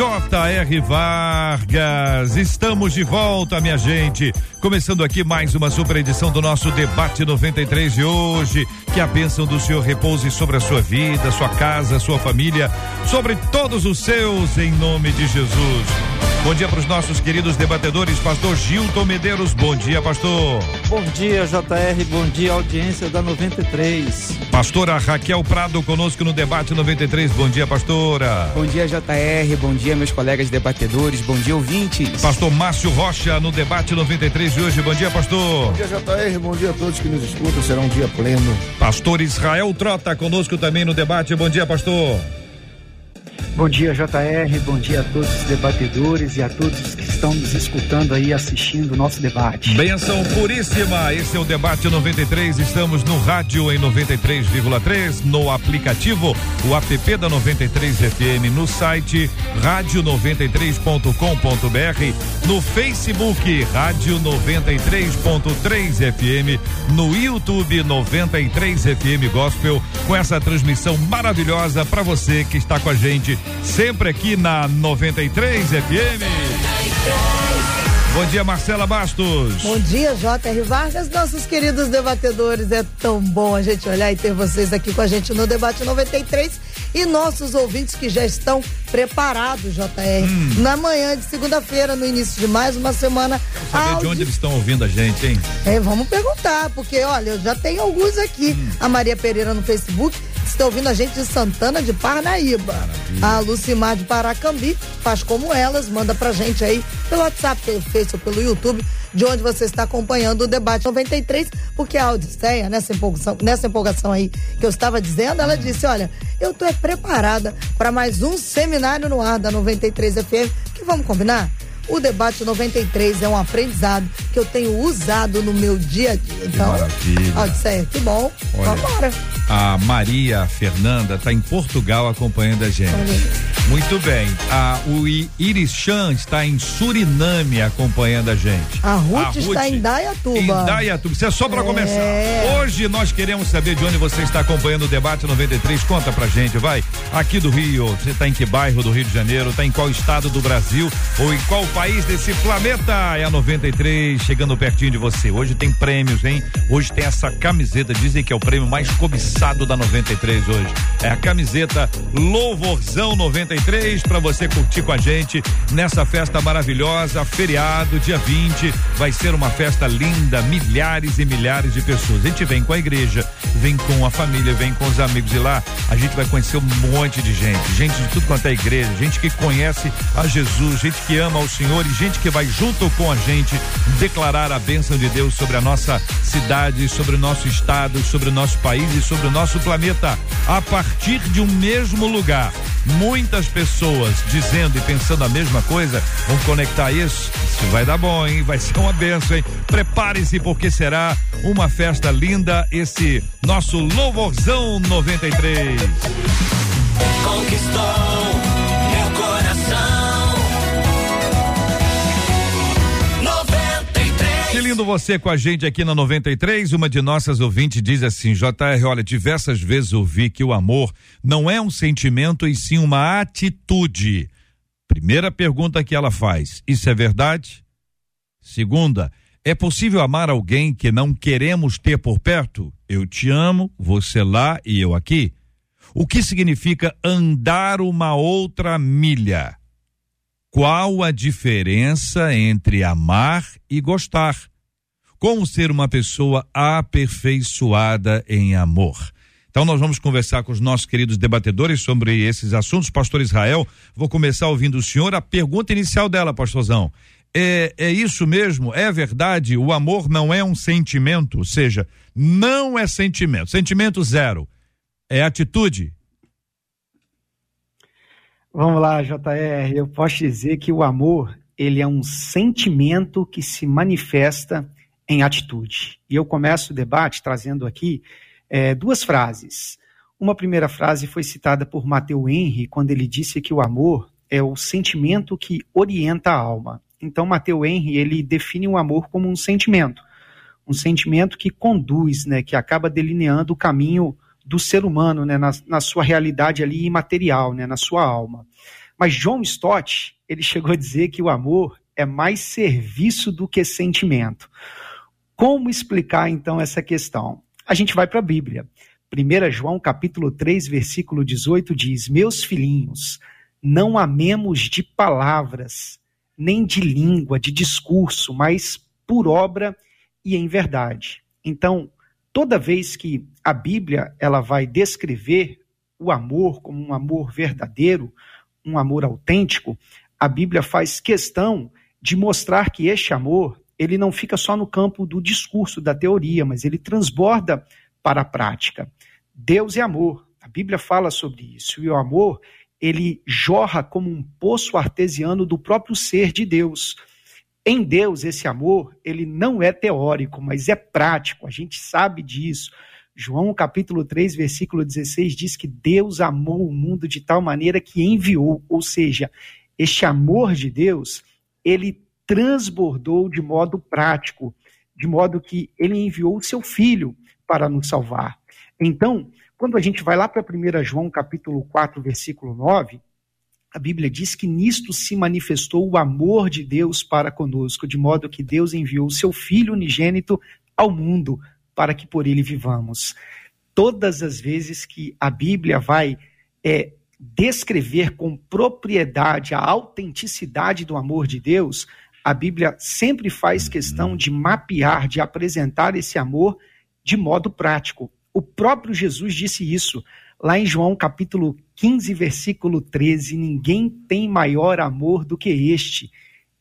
J.R. Vargas. Estamos de volta, minha gente. Começando aqui mais uma super edição do nosso Debate 93 de hoje. Que a bênção do Senhor repouse sobre a sua vida, sua casa, sua família, sobre todos os seus, em nome de Jesus. Bom dia para os nossos queridos debatedores, pastor Gilton Medeiros. Bom dia, pastor. Bom dia, JR. Bom dia, audiência da 93. Pastora Raquel Prado conosco no debate 93. Bom dia, pastora. Bom dia, JR. Bom dia, meus colegas debatedores. Bom dia, ouvintes. Pastor Márcio Rocha no debate 93 de hoje. Bom dia, pastor. Bom dia, JR. Bom dia a todos que nos escutam. Será um dia pleno. Pastor Israel Trota conosco também no debate. Bom dia, pastor. Bom dia, JR. Bom dia a todos os debatedores e a todos que estão nos escutando aí, assistindo o nosso debate. Benção puríssima. Esse é o debate 93. Estamos no rádio em 93,3, no aplicativo, o app da 93 FM, no site rádio93.com.br, no Facebook Rádio 93.3 FM, no YouTube 93 FM Gospel, com essa transmissão maravilhosa para você que está com a gente sempre aqui na 93 FM. Bom dia, Marcela Bastos. Bom dia, J.R. Vargas, nossos queridos debatedores. É tão bom a gente olhar e ter vocês aqui com a gente no Debate 93 e nossos ouvintes que já estão preparados, JR. Hum. Na manhã de segunda-feira, no início de mais uma semana. Vamos saber audi... de onde eles estão ouvindo a gente, hein? É, vamos perguntar, porque olha, eu já tenho alguns aqui. Hum. A Maria Pereira no Facebook está ouvindo a gente de Santana de Parnaíba. Maravilha. A Lucimar de Paracambi faz como elas, manda pra gente aí pelo WhatsApp, pelo Facebook, pelo YouTube, de onde você está acompanhando o debate 93, porque a Odisseia, nessa empolgação, nessa empolgação aí que eu estava dizendo, ela disse: Olha, eu estou preparada para mais um seminário no ar da 93 FM, que vamos combinar? O debate 93 é um aprendizado que eu tenho usado no meu dia a dia. Então, que Odisseia, que bom. Olha, Vambora. A Maria Fernanda está em Portugal acompanhando a gente. Muito bem. A, o Iris Chan está em Suriname acompanhando a gente. A Ruth, a Ruth está em Dayatuba. Em Dayatuba. Isso é só para é. começar. Hoje nós queremos saber de onde você está acompanhando o debate 93. Conta pra gente, vai. Aqui do Rio, você está em que bairro do Rio de Janeiro? Está em qual estado do Brasil? Ou em qual país desse planeta? É a 93 chegando pertinho de você. Hoje tem prêmios, hein? Hoje tem essa camiseta. Dizem que é o prêmio mais cobiçado da 93 hoje. É a camiseta Louvorzão 93 para você curtir com a gente nessa festa maravilhosa, feriado, dia 20. Vai ser uma festa linda, milhares e milhares de pessoas. A gente vem com a igreja, vem com a família, vem com os amigos e lá a gente vai conhecer um monte de gente, gente de tudo quanto é igreja, gente que conhece a Jesus, gente que ama o Senhor e gente que vai junto com a gente declarar a bênção de Deus sobre a nossa cidade, sobre o nosso estado, sobre o nosso país e sobre o nosso planeta a partir de um mesmo lugar. Muitas pessoas dizendo e pensando a mesma coisa, vamos conectar isso? Isso vai dar bom, hein? Vai ser uma benção, hein? Prepare-se porque será uma festa linda esse nosso Louvorzão 93. Conquistou você com a gente aqui na 93. Uma de nossas ouvintes diz assim: JR, olha, diversas vezes ouvi que o amor não é um sentimento e sim uma atitude. Primeira pergunta que ela faz: Isso é verdade? Segunda, é possível amar alguém que não queremos ter por perto? Eu te amo, você lá e eu aqui. O que significa andar uma outra milha? Qual a diferença entre amar e gostar? Como ser uma pessoa aperfeiçoada em amor. Então nós vamos conversar com os nossos queridos debatedores sobre esses assuntos. Pastor Israel, vou começar ouvindo o senhor. A pergunta inicial dela, pastorzão, é, é isso mesmo? É verdade? O amor não é um sentimento, ou seja, não é sentimento. Sentimento zero. É atitude. Vamos lá, JR. Eu posso dizer que o amor ele é um sentimento que se manifesta em atitude. E eu começo o debate trazendo aqui é, duas frases. Uma primeira frase foi citada por Mateu Henry quando ele disse que o amor é o sentimento que orienta a alma. Então, Mateu Henry ele define o amor como um sentimento, um sentimento que conduz, né, que acaba delineando o caminho do ser humano, né, na, na sua realidade ali imaterial, né, na sua alma. Mas John Stott ele chegou a dizer que o amor é mais serviço do que sentimento. Como explicar então essa questão? A gente vai para a Bíblia. 1 João capítulo 3, versículo 18 diz: Meus filhinhos, não amemos de palavras, nem de língua, de discurso, mas por obra e em verdade. Então, toda vez que a Bíblia ela vai descrever o amor como um amor verdadeiro, um amor autêntico, a Bíblia faz questão de mostrar que este amor, ele não fica só no campo do discurso, da teoria, mas ele transborda para a prática. Deus é amor. A Bíblia fala sobre isso. E o amor, ele jorra como um poço artesiano do próprio ser de Deus. Em Deus, esse amor, ele não é teórico, mas é prático. A gente sabe disso. João capítulo 3, versículo 16 diz que Deus amou o mundo de tal maneira que enviou, ou seja, este amor de Deus, ele transbordou de modo prático, de modo que ele enviou o seu filho para nos salvar. Então, quando a gente vai lá para 1 João capítulo 4, versículo 9, a Bíblia diz que nisto se manifestou o amor de Deus para conosco, de modo que Deus enviou o seu Filho unigênito ao mundo para que por ele vivamos. Todas as vezes que a Bíblia vai é, descrever com propriedade a autenticidade do amor de Deus, a Bíblia sempre faz questão de mapear, de apresentar esse amor de modo prático. O próprio Jesus disse isso lá em João capítulo 15, versículo 13: Ninguém tem maior amor do que este,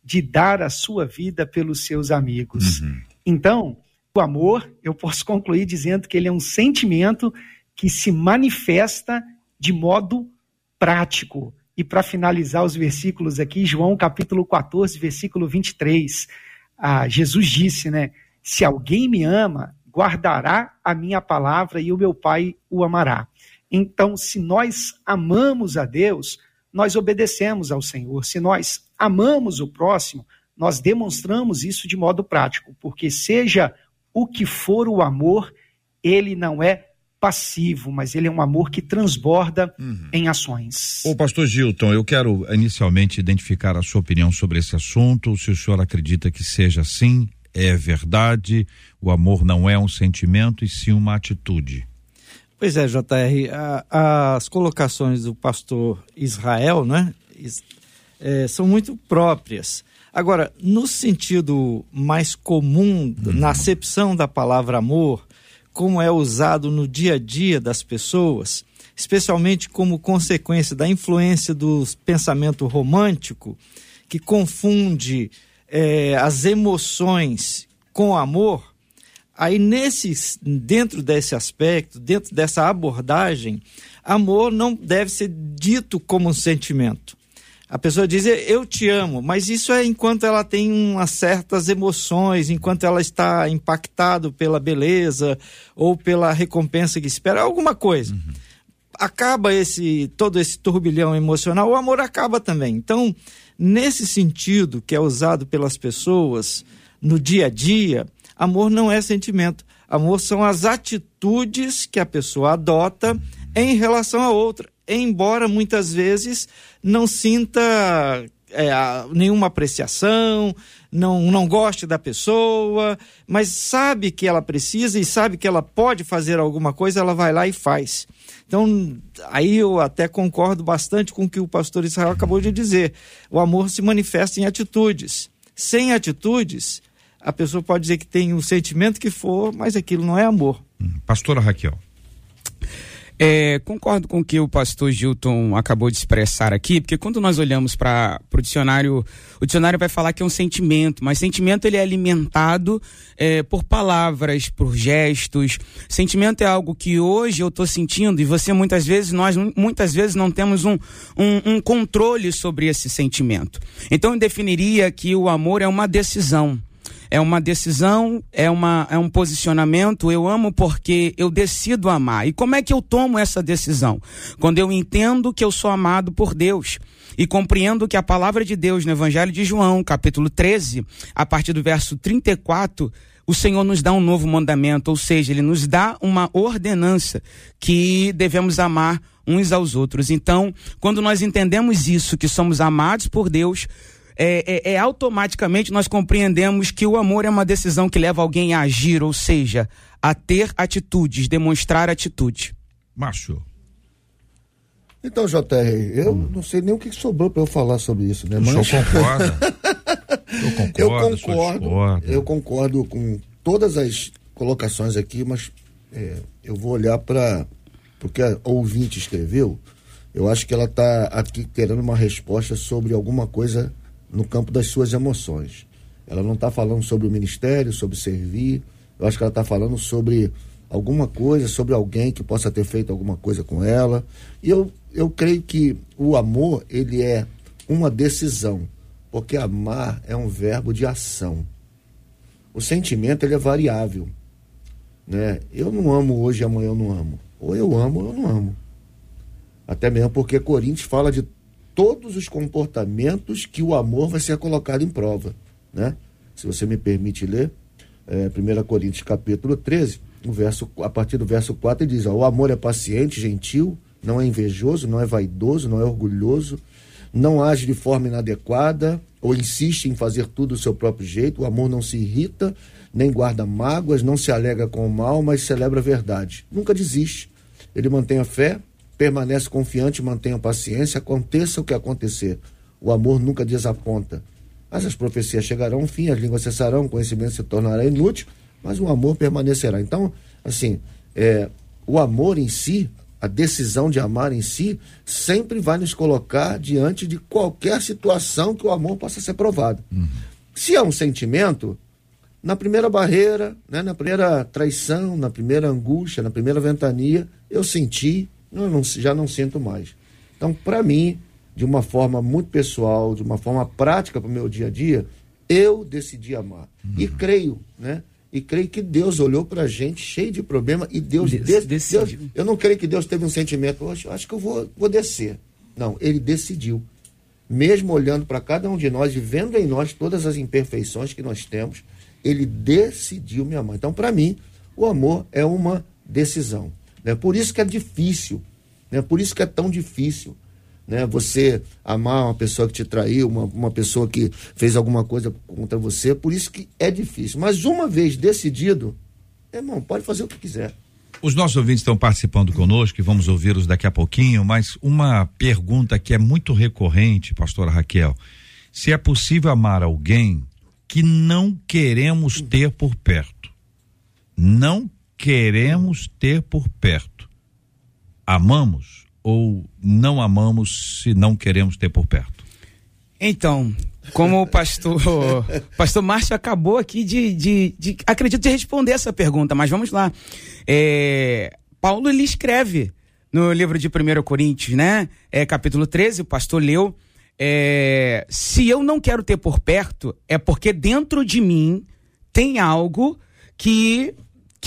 de dar a sua vida pelos seus amigos. Uhum. Então, o amor, eu posso concluir dizendo que ele é um sentimento que se manifesta de modo prático. E para finalizar os versículos aqui, João capítulo 14, versículo 23, ah, Jesus disse, né? Se alguém me ama, guardará a minha palavra e o meu Pai o amará. Então, se nós amamos a Deus, nós obedecemos ao Senhor. Se nós amamos o próximo, nós demonstramos isso de modo prático, porque seja o que for o amor, ele não é passivo, mas ele é um amor que transborda uhum. em ações. O pastor Gilton, eu quero inicialmente identificar a sua opinião sobre esse assunto, se o senhor acredita que seja assim, é verdade, o amor não é um sentimento e sim uma atitude. Pois é, JR, a, as colocações do pastor Israel, né, é, são muito próprias. Agora, no sentido mais comum, uhum. na acepção da palavra amor, como é usado no dia a dia das pessoas, especialmente como consequência da influência do pensamento romântico, que confunde é, as emoções com amor, aí nesse, dentro desse aspecto, dentro dessa abordagem, amor não deve ser dito como um sentimento. A pessoa diz eu te amo, mas isso é enquanto ela tem umas certas emoções, enquanto ela está impactado pela beleza ou pela recompensa que espera, alguma coisa. Uhum. Acaba esse todo esse turbilhão emocional, o amor acaba também. Então, Nesse sentido que é usado pelas pessoas no dia a dia, amor não é sentimento. Amor são as atitudes que a pessoa adota em relação a outra, embora muitas vezes não sinta é, nenhuma apreciação, não, não goste da pessoa, mas sabe que ela precisa e sabe que ela pode fazer alguma coisa, ela vai lá e faz. Então, aí eu até concordo bastante com o que o pastor Israel acabou de dizer. O amor se manifesta em atitudes. Sem atitudes, a pessoa pode dizer que tem o sentimento que for, mas aquilo não é amor. Hum, pastora Raquel. É, concordo com o que o pastor Gilton acabou de expressar aqui, porque quando nós olhamos para o dicionário, o dicionário vai falar que é um sentimento, mas sentimento ele é alimentado é, por palavras, por gestos. Sentimento é algo que hoje eu estou sentindo e você muitas vezes, nós muitas vezes não temos um, um, um controle sobre esse sentimento. Então eu definiria que o amor é uma decisão é uma decisão, é, uma, é um posicionamento. Eu amo porque eu decido amar. E como é que eu tomo essa decisão? Quando eu entendo que eu sou amado por Deus e compreendo que a palavra de Deus no Evangelho de João, capítulo 13, a partir do verso 34, o Senhor nos dá um novo mandamento, ou seja, ele nos dá uma ordenança que devemos amar uns aos outros. Então, quando nós entendemos isso, que somos amados por Deus, é, é, é, automaticamente nós compreendemos que o amor é uma decisão que leva alguém a agir, ou seja, a ter atitudes, demonstrar atitude. Márcio. Então, JR, eu hum. não sei nem o que sobrou para eu falar sobre isso, né? Mas... O senhor concorda? eu concordo, eu concordo, eu concordo com todas as colocações aqui, mas é, eu vou olhar para porque a ouvinte escreveu. Eu acho que ela está aqui querendo uma resposta sobre alguma coisa no campo das suas emoções. Ela não está falando sobre o ministério, sobre servir. Eu acho que ela está falando sobre alguma coisa, sobre alguém que possa ter feito alguma coisa com ela. E eu, eu creio que o amor, ele é uma decisão, porque amar é um verbo de ação. O sentimento, ele é variável. Né? Eu não amo hoje amanhã eu não amo. Ou eu amo ou eu não amo. Até mesmo porque Coríntios fala de todos os comportamentos que o amor vai ser colocado em prova, né? Se você me permite ler, é, 1 Coríntios capítulo 13, o verso, a partir do verso 4, ele diz, ó, o amor é paciente, gentil, não é invejoso, não é vaidoso, não é orgulhoso, não age de forma inadequada ou insiste em fazer tudo do seu próprio jeito, o amor não se irrita, nem guarda mágoas, não se alega com o mal, mas celebra a verdade. Nunca desiste. Ele mantém a fé, permanece confiante, mantenha paciência, aconteça o que acontecer. O amor nunca desaponta. Mas as profecias chegarão ao fim, as línguas cessarão, o conhecimento se tornará inútil, mas o amor permanecerá. Então, assim, é, o amor em si, a decisão de amar em si, sempre vai nos colocar diante de qualquer situação que o amor possa ser provado. Uhum. Se é um sentimento, na primeira barreira, né, na primeira traição, na primeira angústia, na primeira ventania, eu senti, eu não, já não sinto mais. Então, para mim, de uma forma muito pessoal, de uma forma prática para o meu dia a dia, eu decidi amar. Uhum. E creio, né? E creio que Deus olhou para a gente cheio de problema e Deus, Des, Deus, Eu não creio que Deus teve um sentimento, hoje acho que eu vou, vou descer. Não, ele decidiu. Mesmo olhando para cada um de nós e vendo em nós todas as imperfeições que nós temos, ele decidiu me amar. Então, para mim, o amor é uma decisão. Né? Por isso que é difícil, né? por isso que é tão difícil. Né? Você amar uma pessoa que te traiu, uma, uma pessoa que fez alguma coisa contra você, por isso que é difícil. Mas uma vez decidido, irmão, pode fazer o que quiser. Os nossos ouvintes estão participando conosco e vamos ouvi-los daqui a pouquinho, mas uma pergunta que é muito recorrente, pastora Raquel. Se é possível amar alguém que não queremos ter por perto. Não queremos ter por perto. Amamos ou não amamos se não queremos ter por perto? Então, como o pastor, pastor Márcio acabou aqui de, de, de, acredito, de responder essa pergunta, mas vamos lá. É, Paulo ele escreve no livro de 1 Coríntios, né? É, capítulo 13, o pastor leu. É, se eu não quero ter por perto, é porque dentro de mim tem algo que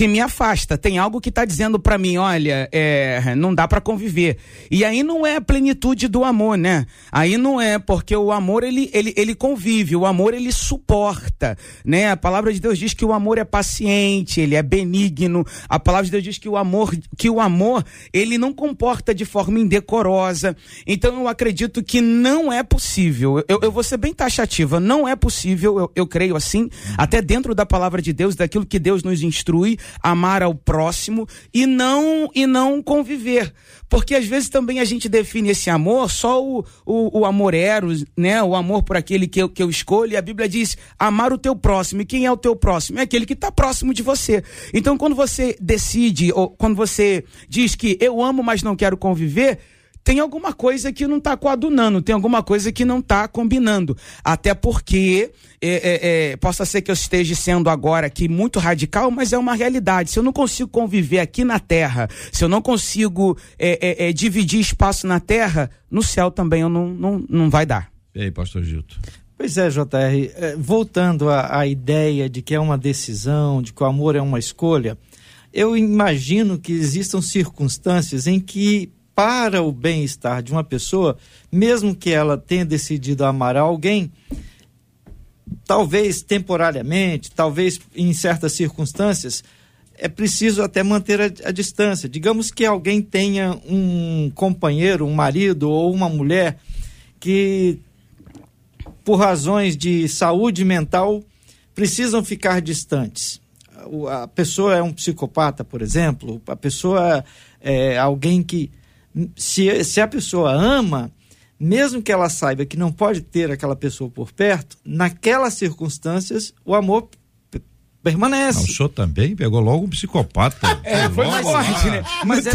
que me afasta. Tem algo que está dizendo para mim, olha, é, não dá para conviver. E aí não é a plenitude do amor, né? Aí não é porque o amor ele, ele, ele convive, o amor ele suporta, né? A palavra de Deus diz que o amor é paciente, ele é benigno. A palavra de Deus diz que o amor, que o amor ele não comporta de forma indecorosa. Então eu acredito que não é possível. Eu, eu vou ser bem taxativa. Não é possível, eu, eu creio assim, até dentro da palavra de Deus, daquilo que Deus nos instrui amar ao próximo e não e não conviver. Porque às vezes também a gente define esse amor só o, o, o amor eros, né? O amor por aquele que eu, que eu escolho. E a Bíblia diz amar o teu próximo. E quem é o teu próximo? É aquele que está próximo de você. Então, quando você decide, ou quando você diz que eu amo, mas não quero conviver, tem alguma coisa que não está coadunando, tem alguma coisa que não está combinando. Até porque é, é, é, possa ser que eu esteja sendo agora aqui muito radical, mas é uma realidade. Se eu não consigo conviver aqui na Terra, se eu não consigo é, é, é, dividir espaço na Terra, no céu também eu não, não, não vai dar. E aí, pastor Gilto? Pois é, JR, voltando à, à ideia de que é uma decisão, de que o amor é uma escolha, eu imagino que existam circunstâncias em que para o bem-estar de uma pessoa, mesmo que ela tenha decidido amar alguém, talvez temporariamente, talvez em certas circunstâncias, é preciso até manter a, a, distância. Digamos que alguém tenha um companheiro, um marido ou uma mulher que, por razões de saúde mental, precisam ficar distantes. A pessoa é um psicopata, por exemplo, a pessoa é alguém que se, se a pessoa ama, mesmo que ela saiba que não pode ter aquela pessoa por perto, naquelas circunstâncias o amor permanece. Não, o senhor também pegou logo um psicopata. É, foi mais forte, né? Mas, é,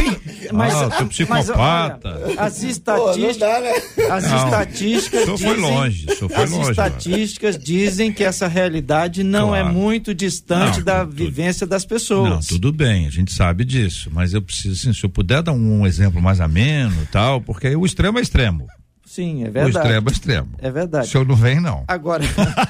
mas, ah, mas, psicopata. Mas, olha, as estatísticas, Pô, né? as não, estatísticas dizem, foi longe, foi as longe, estatísticas dizem que essa realidade não é claro. é muito distante não, da tudo, vivência das pessoas. Não, tudo bem, a gente sabe disso, mas eu preciso, assim, se eu puder dar um, exemplo mais ameno, tal, porque o extremo é extremo. Sim, é verdade. O extremo é extremo. É verdade. O senhor não vem, não. Agora,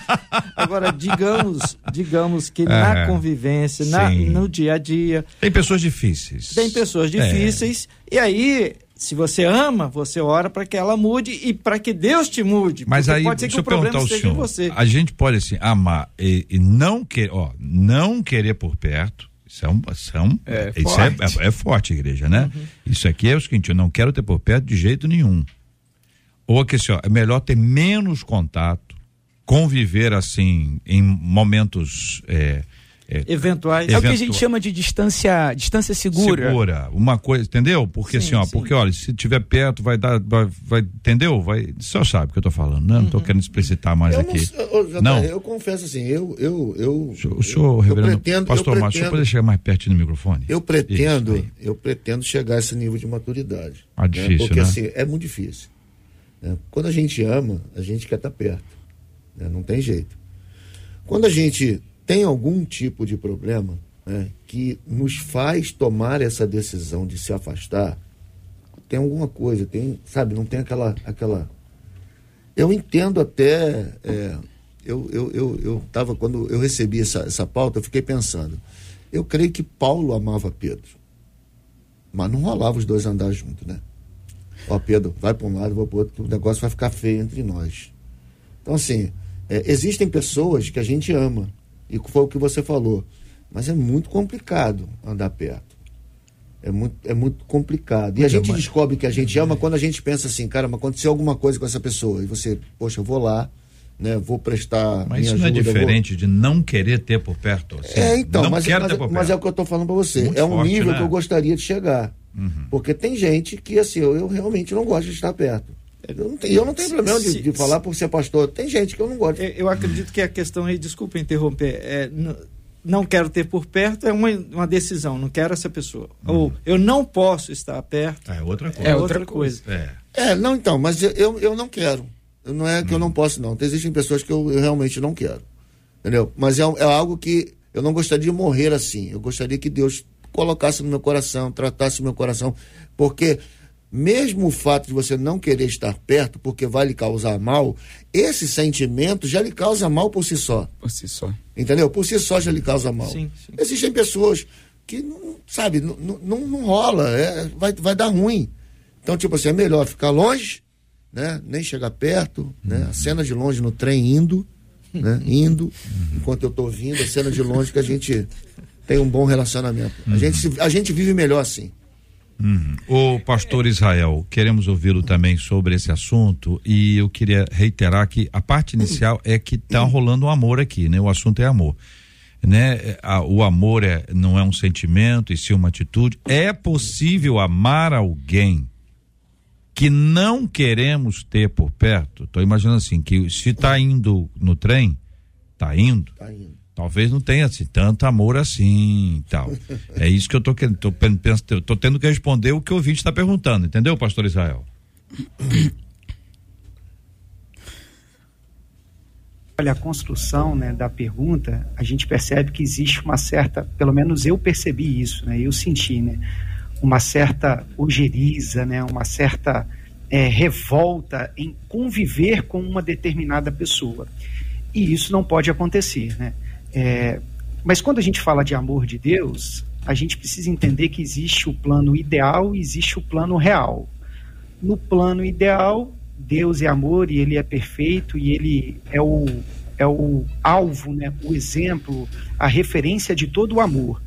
agora digamos, digamos que é, na convivência, na, no dia a dia. Tem pessoas difíceis. Tem pessoas é. difíceis. É. E aí, se você ama, você ora para que ela mude e para que Deus te mude. Mas aí, pode ser que o problema esteja senhor, em você. A gente pode assim amar e, e não querer, ó, não querer por perto. Isso é, um, isso é, é, isso forte. É, é, é, forte, igreja, né? Uhum. Isso aqui é o seguinte: eu não quero ter por perto de jeito nenhum. Ou que assim, ó, é melhor ter menos contato, conviver assim em momentos é, é, eventuais. É o que a gente chama de distância, distância segura. Segura, uma coisa, entendeu? Porque sim, assim, ó, sim. porque olha, se tiver perto vai dar, vai, vai entendeu? Vai, só sabe o que eu tô falando, né? Não uhum. tô querendo explicitar mais eu aqui. Não, eu, não. Eu confesso assim, eu, eu, eu. O senhor, reverendo, pretendo, pastor Márcio, o senhor pode chegar mais perto no microfone? Eu pretendo, eu pretendo chegar a esse nível de maturidade. Ah, né? difícil, né? Porque né? assim, é muito difícil. Né? Quando a gente ama, a gente quer estar perto. Né? Não tem jeito. Quando a gente tem algum tipo de problema né, que nos faz tomar essa decisão de se afastar, tem alguma coisa, tem, sabe, não tem aquela. aquela... Eu entendo até. É, eu, eu, eu, eu tava, quando eu recebi essa, essa pauta, eu fiquei pensando. Eu creio que Paulo amava Pedro. Mas não rolava os dois andar juntos, né? Ó, Pedro, vai para um lado, vou para outro, que o negócio vai ficar feio entre nós. Então, assim, é, existem pessoas que a gente ama, e foi o que você falou, mas é muito complicado andar perto. É muito, é muito complicado. E a gente descobre que a gente ama quando a gente pensa assim, cara, mas aconteceu alguma coisa com essa pessoa. E você, poxa, eu vou lá, né, vou prestar. Mas isso não é diferente vou... de não querer ter por perto. Assim, é, então, mas, mas, mas, é o que eu estou falando para você. Muito é um forte, nível né? que eu gostaria de chegar. Uhum. Porque tem gente que, assim, eu, eu, realmente não gosto de estar perto. Eu não tenho, eu não tenho problema de, de, falar por ser pastor. Tem gente que eu não gosto. Eu, eu acredito que a questão aí, desculpa interromper, é, não quero ter por perto é uma, uma decisão, não quero essa pessoa. Uhum. Ou eu não posso estar perto. É outra coisa. É outra coisa. É, é não, então, mas eu, eu não quero. Não é que eu não uhum. posso, não. Existem pessoas que eu, eu realmente não quero. Entendeu? Mas é, é algo que eu não gostaria de morrer assim. Eu gostaria que Deus colocasse no meu coração, tratasse o meu coração, porque mesmo o fato de você não querer estar perto porque vai lhe causar mal, esse sentimento já lhe causa mal por si só. Por si só. Entendeu? Por si só já lhe causa mal. Sim, sim. Existem pessoas que, não, sabe, não, não, não rola, é, vai, vai dar ruim. Então, tipo assim, é melhor ficar longe, né? Nem chegar perto, né? A cena de longe no trem indo, né? Indo, enquanto eu tô vindo, a cena de longe que a gente tem um bom relacionamento. Uhum. A, gente, a gente vive melhor assim. Uhum. O pastor Israel, queremos ouvi-lo também sobre esse assunto e eu queria reiterar que a parte inicial é que está rolando um amor aqui, né? O assunto é amor. né? A, o amor é, não é um sentimento e sim uma atitude. É possível amar alguém que não queremos ter por perto? Estou imaginando assim, que se está indo no trem, está indo, tá indo. Talvez não tenha assim, tanto amor assim tal. é isso que eu tô querendo, tô, tô, tô tendo que responder o que o ouvinte está perguntando, entendeu, pastor Israel? Olha, a construção né, da pergunta, a gente percebe que existe uma certa, pelo menos eu percebi isso, né, eu senti, né, uma certa ojeriza, né, uma certa é, revolta em conviver com uma determinada pessoa. E isso não pode acontecer. Né? É, mas quando a gente fala de amor de Deus, a gente precisa entender que existe o plano ideal e existe o plano real. No plano ideal, Deus é amor e ele é perfeito e ele é o, é o alvo, né, o exemplo, a referência de todo o amor.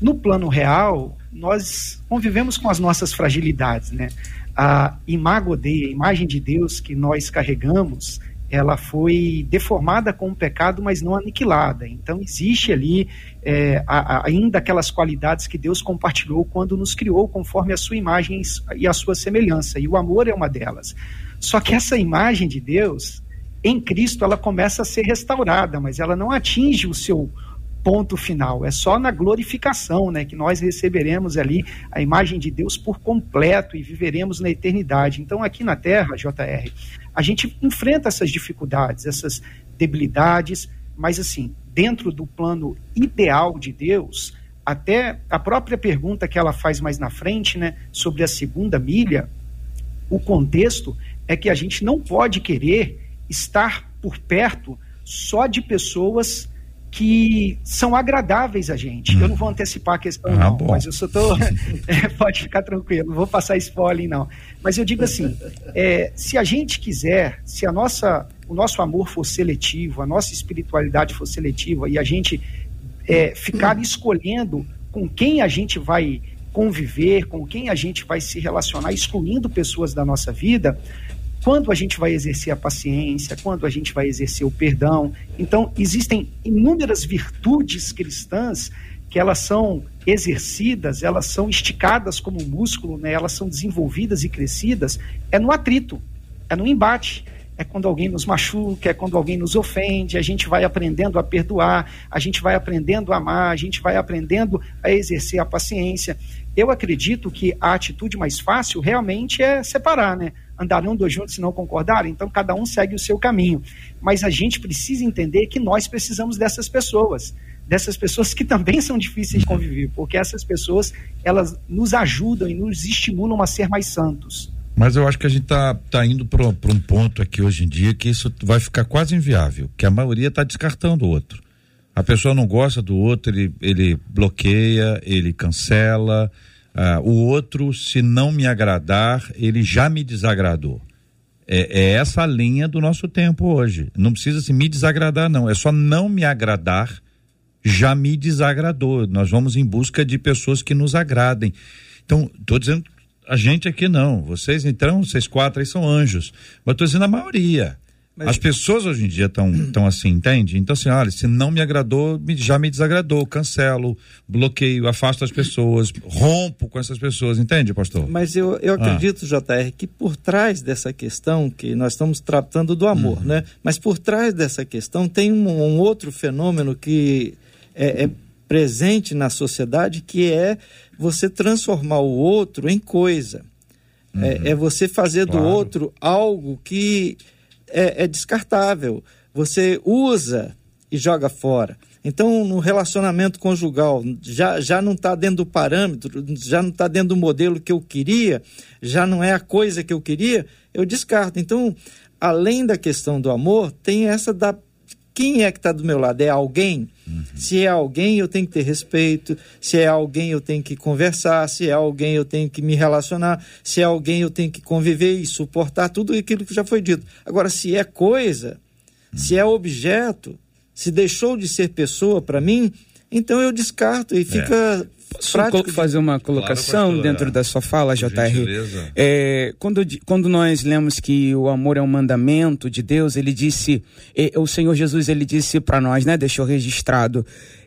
No plano real, nós convivemos com as nossas fragilidades, né? A imago a imagem de Deus que nós carregamos, ela foi deformada com o pecado, mas não aniquilada. Então existe ali é, a, ainda aquelas qualidades que Deus compartilhou quando nos criou conforme a sua imagem e a sua semelhança. E o amor é uma delas. Só que essa imagem de Deus, em Cristo, ela começa a ser restaurada, mas ela não atinge o seu ponto final. É só na glorificação, né, que nós receberemos ali a imagem de Deus por completo e viveremos na eternidade. Então, aqui na Terra, JR, a gente enfrenta essas dificuldades, essas debilidades, mas assim, dentro do plano ideal de Deus, até a própria pergunta que ela faz mais na frente, né, sobre a segunda milha, o contexto é que a gente não pode querer estar por perto só de pessoas que são agradáveis a gente. Eu não vou antecipar a questão, ah, não, bom. mas eu só tô. é, pode ficar tranquilo, não vou passar spoiler, não. Mas eu digo assim: é, se a gente quiser, se a nossa, o nosso amor for seletivo, a nossa espiritualidade for seletiva e a gente é, ficar escolhendo com quem a gente vai conviver, com quem a gente vai se relacionar, excluindo pessoas da nossa vida, quando a gente vai exercer a paciência, quando a gente vai exercer o perdão. Então, existem inúmeras virtudes cristãs que elas são exercidas, elas são esticadas como músculo, né? elas são desenvolvidas e crescidas, é no atrito, é no embate é quando alguém nos machuca, é quando alguém nos ofende, a gente vai aprendendo a perdoar, a gente vai aprendendo a amar, a gente vai aprendendo a exercer a paciência. Eu acredito que a atitude mais fácil realmente é separar, né? Andarão dois juntos se não concordarem, então cada um segue o seu caminho. Mas a gente precisa entender que nós precisamos dessas pessoas, dessas pessoas que também são difíceis de conviver, porque essas pessoas, elas nos ajudam e nos estimulam a ser mais santos. Mas eu acho que a gente está tá indo para um ponto aqui hoje em dia que isso vai ficar quase inviável, que a maioria está descartando o outro. A pessoa não gosta do outro, ele, ele bloqueia, ele cancela. Uh, o outro, se não me agradar, ele já me desagradou. É, é, essa a linha do nosso tempo hoje. Não precisa se me desagradar, não. É só não me agradar, já me desagradou. Nós vamos em busca de pessoas que nos agradem. Então, estou dizendo a gente aqui não. Vocês, então, vocês quatro aí são anjos. Mas estou dizendo a maioria. Mas... As pessoas hoje em dia estão tão assim, entende? Então, assim, olha, se não me agradou, já me desagradou, cancelo, bloqueio, afasto as pessoas, rompo com essas pessoas, entende, pastor? Mas eu, eu ah. acredito, ah. JR, que por trás dessa questão, que nós estamos tratando do amor, uhum. né? Mas por trás dessa questão tem um, um outro fenômeno que é, é presente na sociedade, que é você transformar o outro em coisa. É, uhum. É, é, você fazer claro. do outro algo que é, é descartável. Você usa e joga fora. Então, no relacionamento conjugal, já, já não está dentro do parâmetro, já não está dentro do modelo que eu queria, já não é a coisa que eu queria, eu descarto. Então, além da questão do amor, tem essa da quem é que está do meu lado? É alguém? Uhum. Se é alguém, eu tenho que ter respeito. Se é alguém, eu tenho que conversar. Se é alguém, eu tenho que me relacionar. Se é alguém, eu tenho que conviver e suportar tudo aquilo que já foi dito. Agora, se é coisa, uhum. se é objeto, se deixou de ser pessoa para mim, então eu descarto e fica, Posso fazer uma colocação claro, dentro da sua fala, JR? É, quando, quando nós lemos que o amor é um mandamento de Deus, ele disse, o Senhor Jesus, ele disse para nós, né? Deixou registrado,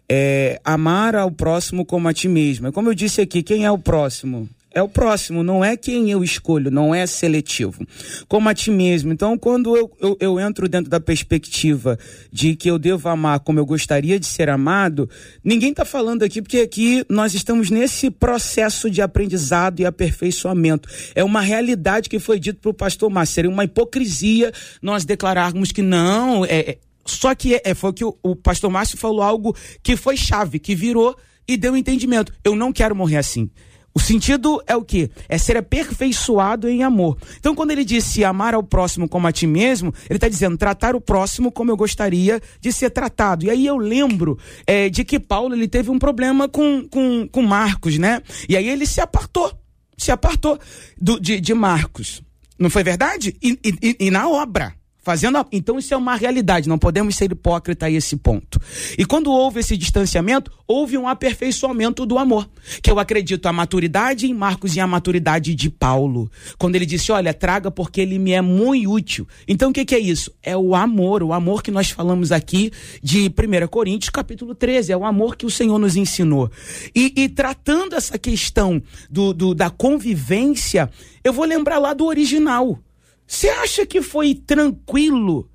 é, amar ao próximo como a ti mesmo. Como eu disse aqui, quem é o próximo? É o próximo, não é quem eu escolho, não é seletivo. Como a ti mesmo. Então, quando eu, eu, eu, entro dentro da perspectiva de que eu devo amar como eu gostaria de ser amado, ninguém está falando aqui, porque aqui nós estamos nesse processo de aprendizado e aperfeiçoamento. É uma realidade que foi dito para o pastor Márcio. Seria uma hipocrisia nós declararmos que não. É, é só que é, foi que o, o pastor Márcio falou algo que foi chave, que virou e deu entendimento. Eu não quero morrer assim. O sentido é o que? É ser aperfeiçoado em amor. Então, quando ele disse amar ao próximo como a ti mesmo, ele está dizendo tratar o próximo como eu gostaria de ser tratado. E aí eu lembro é, de que Paulo ele teve um problema com, com, com Marcos, né? E aí ele se apartou, se apartou do, de, de Marcos. Não foi verdade? e, e, e na obra. Fazendo a... Então isso é uma realidade, não podemos ser hipócrita a esse ponto. E quando houve esse distanciamento, houve um aperfeiçoamento do amor. Que eu acredito a maturidade em Marcos e a maturidade de Paulo. Quando ele disse, olha, traga porque ele me é muito útil. Então o que, que é isso? É o amor, o amor que nós falamos aqui de 1 Coríntios capítulo 13, é o amor que o Senhor nos ensinou. E, e tratando essa questão do, do, da convivência, eu vou lembrar lá do original. Você acha que foi tranquilo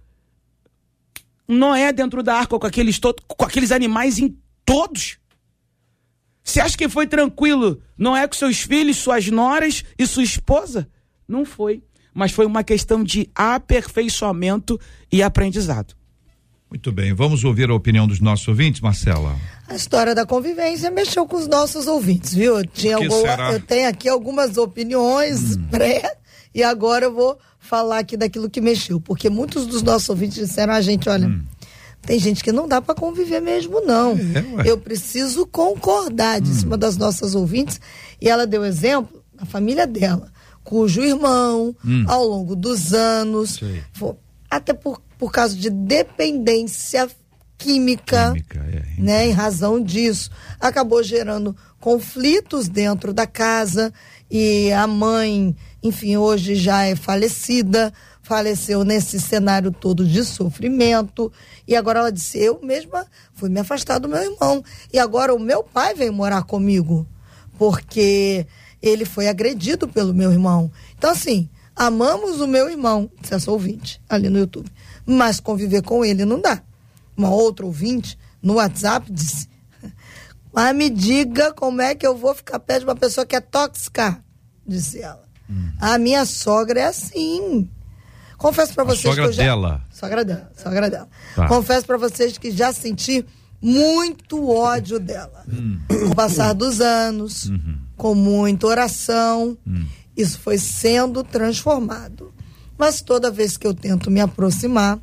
Noé dentro da arca com aqueles, com aqueles animais em todos? Você acha que foi tranquilo Noé com seus filhos, suas noras e sua esposa? Não foi. Mas foi uma questão de aperfeiçoamento e aprendizado. Muito bem, vamos ouvir a opinião dos nossos ouvintes, Marcela. A história da convivência mexeu com os nossos ouvintes, viu? Eu, tinha algum, eu tenho aqui algumas opiniões hum. pré e agora eu vou falar aqui daquilo que mexeu, porque muitos dos nossos ouvintes disseram a gente, olha, hum. tem gente que não dá para conviver mesmo não. É, eu preciso concordar, disse hum. uma das nossas ouvintes, e ela deu exemplo da família dela, cujo irmão, hum. ao longo dos anos, foi, até por, por causa de dependência química, química é, né, em razão disso, acabou gerando conflitos dentro da casa e a mãe enfim, hoje já é falecida, faleceu nesse cenário todo de sofrimento. E agora ela disse: Eu mesma fui me afastar do meu irmão. E agora o meu pai veio morar comigo, porque ele foi agredido pelo meu irmão. Então, assim, amamos o meu irmão, disse essa ouvinte ali no YouTube, mas conviver com ele não dá. Uma outra ouvinte no WhatsApp disse: Mas me diga como é que eu vou ficar perto de uma pessoa que é tóxica, disse ela. A minha sogra é assim. Confesso para vocês sogra que eu já... dela. Sogra dela. Sogra dela. Tá. Confesso para vocês que já senti muito ódio dela. Hum. Com o passar dos anos, uhum. com muita oração, hum. isso foi sendo transformado. Mas toda vez que eu tento me aproximar,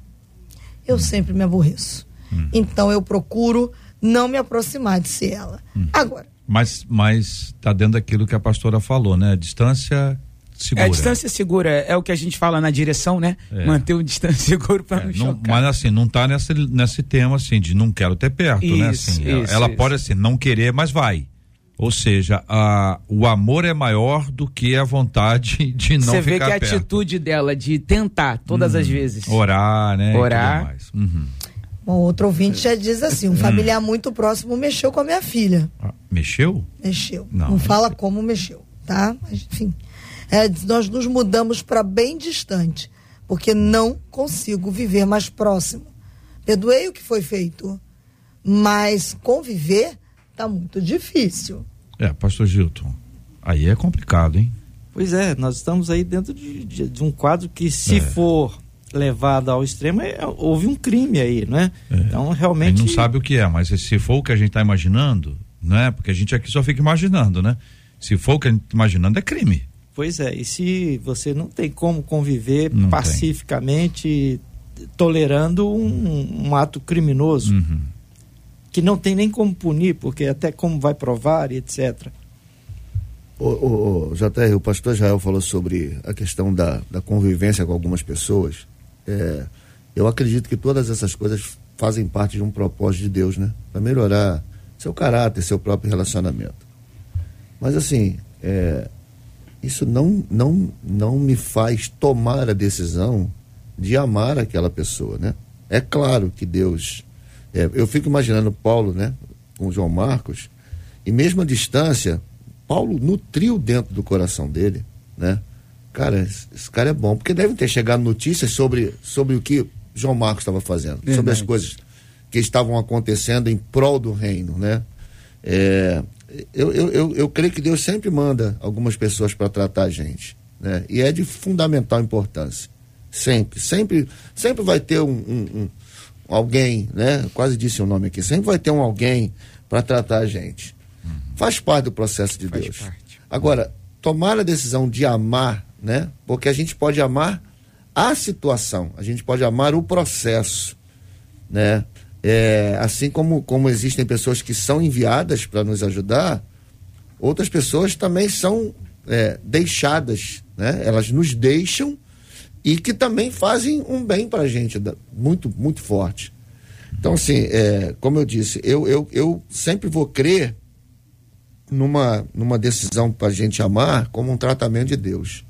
eu hum. sempre me aborreço. Hum. Então eu procuro não me aproximar de ser ela. Hum. Agora. Mas, mas tá dentro daquilo que a pastora falou, né? A distância segura. É, a distância segura é o que a gente fala na direção, né? É. Manter o distância seguro para é, não, não chocar. Mas assim, não tá nesse, nesse tema assim de não quero ter perto, isso, né? Assim, isso, ela, ela pode assim não querer, mas vai. Ou seja, a, o amor é maior do que a vontade de não Você vê que a perto. atitude dela de tentar todas as uhum. vezes. Orar, né? Orar. Uhum. Bom, outro ouvinte já diz assim: um hum. familiar muito próximo mexeu com a minha filha. Ah, mexeu? Mexeu. Não, não fala como mexeu, tá? Mas, enfim é, nós nos mudamos para bem distante, porque não consigo viver mais próximo. Perdoei o que foi feito, mas conviver está muito difícil. É, pastor Gilton, aí é complicado, hein? Pois é, nós estamos aí dentro de, de, de um quadro que, se é. for levado ao extremo, é, houve um crime aí, né? É. Então, realmente. A gente não sabe o que é, mas se for o que a gente está imaginando, né? Porque a gente aqui só fica imaginando, né? Se for o que a gente está imaginando, é crime. Pois é, e se você não tem como conviver não pacificamente, tem. tolerando um, um, ato criminoso, uhum. que não tem nem como punir, porque até como vai provar e etc. O, o, o JR, o pastor Israel falou sobre a questão da, da convivência com algumas pessoas. É, eu acredito que todas essas coisas fazem parte de um propósito de Deus, né? Para melhorar seu caráter, seu próprio relacionamento. Mas assim, é, isso não, não, não me faz tomar a decisão de amar aquela pessoa, né? É claro que Deus. É, eu fico imaginando Paulo, né? Com João Marcos, e mesmo a distância, Paulo nutriu dentro do coração dele, né? Cara, esse, esse cara é bom, porque devem ter chegado notícias sobre, sobre o que João Marcos estava fazendo, Verdade. sobre as coisas que estavam acontecendo em prol do reino, né? É, eu, eu, eu, eu creio que Deus sempre manda algumas pessoas para tratar a gente, né? E é de fundamental importância. Sempre, sempre, sempre vai ter um, um, um alguém, né? Quase disse o nome aqui. Sempre vai ter um alguém para tratar a gente. Uhum. Faz parte do processo de Faz Deus. Parte. Agora, tomar a decisão de amar, né? Porque a gente pode amar a situação, a gente pode amar o processo, né? É, assim como, como existem pessoas que são enviadas para nos ajudar, outras pessoas também são é, deixadas, né? Elas nos deixam e que também fazem um bem para a gente muito, muito forte. Então, assim, é, como eu disse, eu, eu, eu sempre vou crer numa, numa decisão para a gente amar como um tratamento de Deus.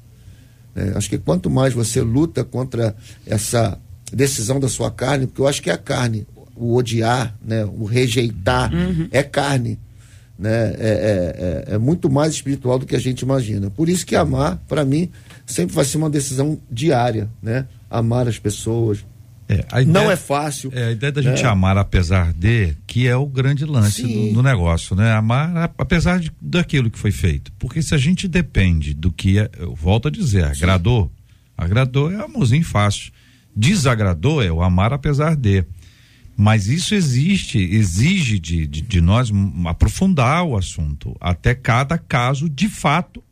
É, acho que quanto mais você luta contra essa decisão da sua carne, porque eu acho que é a carne, o odiar, né, o rejeitar, uhum. é carne. Né? É, é, é, é, muito mais espiritual do que a gente imagina. Por isso que amar, para mim, sempre vai ser uma decisão diária, né? Amar as pessoas. É, ideia, não é fácil. É, a ideia da gente né? amar apesar de, que é o grande lance do, do, negócio, né? Amar apesar de, daquilo que foi feito. Porque se a gente depende do que, é, eu volto a dizer, agradou, Sim. agradou é amorzinho fácil. Desagradou é o amar apesar de. Mas isso existe, exige de, de, de, nós aprofundar o assunto. Até cada caso, de fato,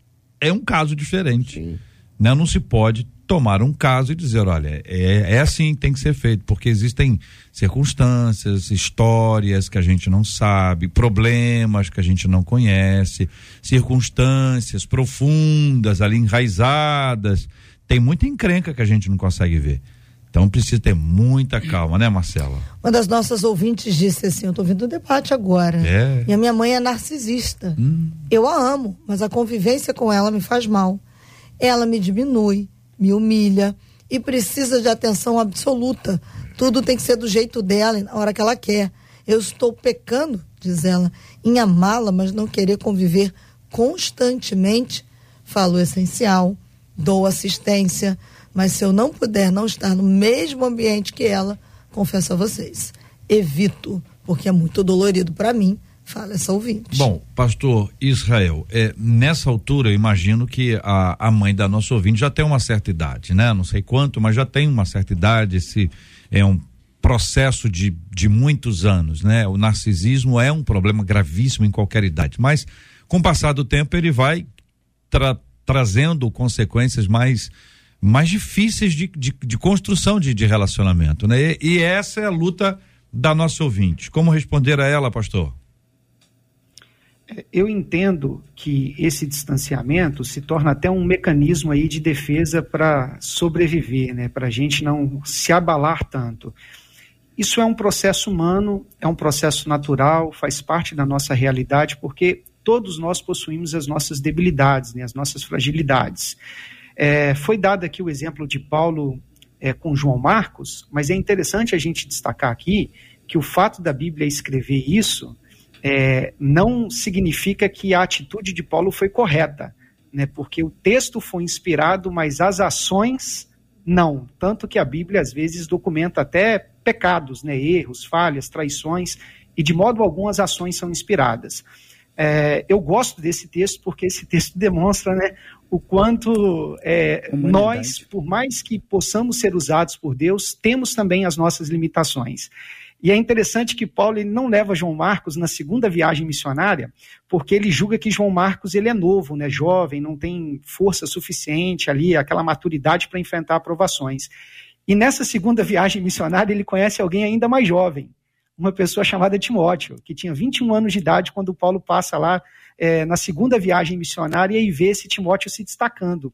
é um caso diferente. Né? Não se pode tomar um caso e dizer, olha, é, é assim que tem que ser feito, porque existem circunstâncias, histórias que a gente não sabe, problemas que a gente não conhece, circunstâncias profundas ali enraizadas. Tem muita encrenca que a gente não consegue ver. Então precisa ter muita calma, né, Marcela? Uma das nossas ouvintes disse assim: Eu estou ouvindo o debate agora. É. E a minha mãe é narcisista. Hum. Eu a amo, mas a convivência com ela me faz mal. Ela me diminui, me humilha e precisa de atenção absoluta. Tudo tem que ser do jeito dela, na hora que ela quer. Eu estou pecando, diz ela, em amá-la, mas não querer conviver constantemente. Falo essencial, dou assistência mas se eu não puder não estar no mesmo ambiente que ela, confesso a vocês, evito, porque é muito dolorido para mim. Fala essa ouvinte. Bom, pastor Israel, é, nessa altura eu imagino que a, a mãe da nossa ouvinte já tem uma certa idade, né? Não sei quanto, mas já tem uma certa idade, esse é um processo de, de muitos anos, né? O narcisismo é um problema gravíssimo em qualquer idade, mas com o passar do tempo ele vai tra trazendo consequências mais mais difíceis de, de, de construção de, de, relacionamento, né? E, e, essa é a luta da nossa ouvinte. Como responder a ela, pastor? É, eu entendo que esse distanciamento se torna até um mecanismo aí de defesa para sobreviver, né? Para a gente não se abalar tanto. Isso é um processo humano, é um processo natural, faz parte da nossa realidade, porque todos nós possuímos as nossas debilidades, né? As nossas fragilidades. É, foi dado aqui o exemplo de Paulo é, com João Marcos, mas é interessante a gente destacar aqui que o fato da Bíblia escrever isso é, não significa que a atitude de Paulo foi correta, né? porque o texto foi inspirado, mas as ações não. Tanto que a Bíblia às vezes documenta até pecados, né? erros, falhas, traições, e de modo algum as ações são inspiradas. É, eu gosto desse texto porque esse texto demonstra né, o quanto é, nós, por mais que possamos ser usados por Deus, temos também as nossas limitações. E é interessante que Paulo ele não leva João Marcos na segunda viagem missionária, porque ele julga que João Marcos ele é novo, né, jovem, não tem força suficiente ali, aquela maturidade para enfrentar aprovações. E nessa segunda viagem missionária ele conhece alguém ainda mais jovem, uma pessoa chamada Timóteo, que tinha 21 anos de idade quando Paulo passa lá é, na segunda viagem missionária e vê esse Timóteo se destacando.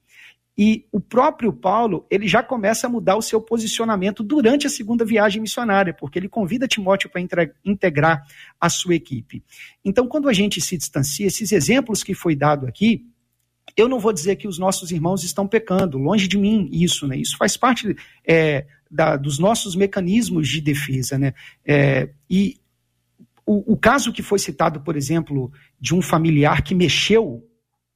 E o próprio Paulo, ele já começa a mudar o seu posicionamento durante a segunda viagem missionária, porque ele convida Timóteo para integrar a sua equipe. Então, quando a gente se distancia, esses exemplos que foi dado aqui, eu não vou dizer que os nossos irmãos estão pecando, longe de mim isso, né? Isso faz parte é, da, dos nossos mecanismos de defesa, né? É, e o, o caso que foi citado, por exemplo, de um familiar que mexeu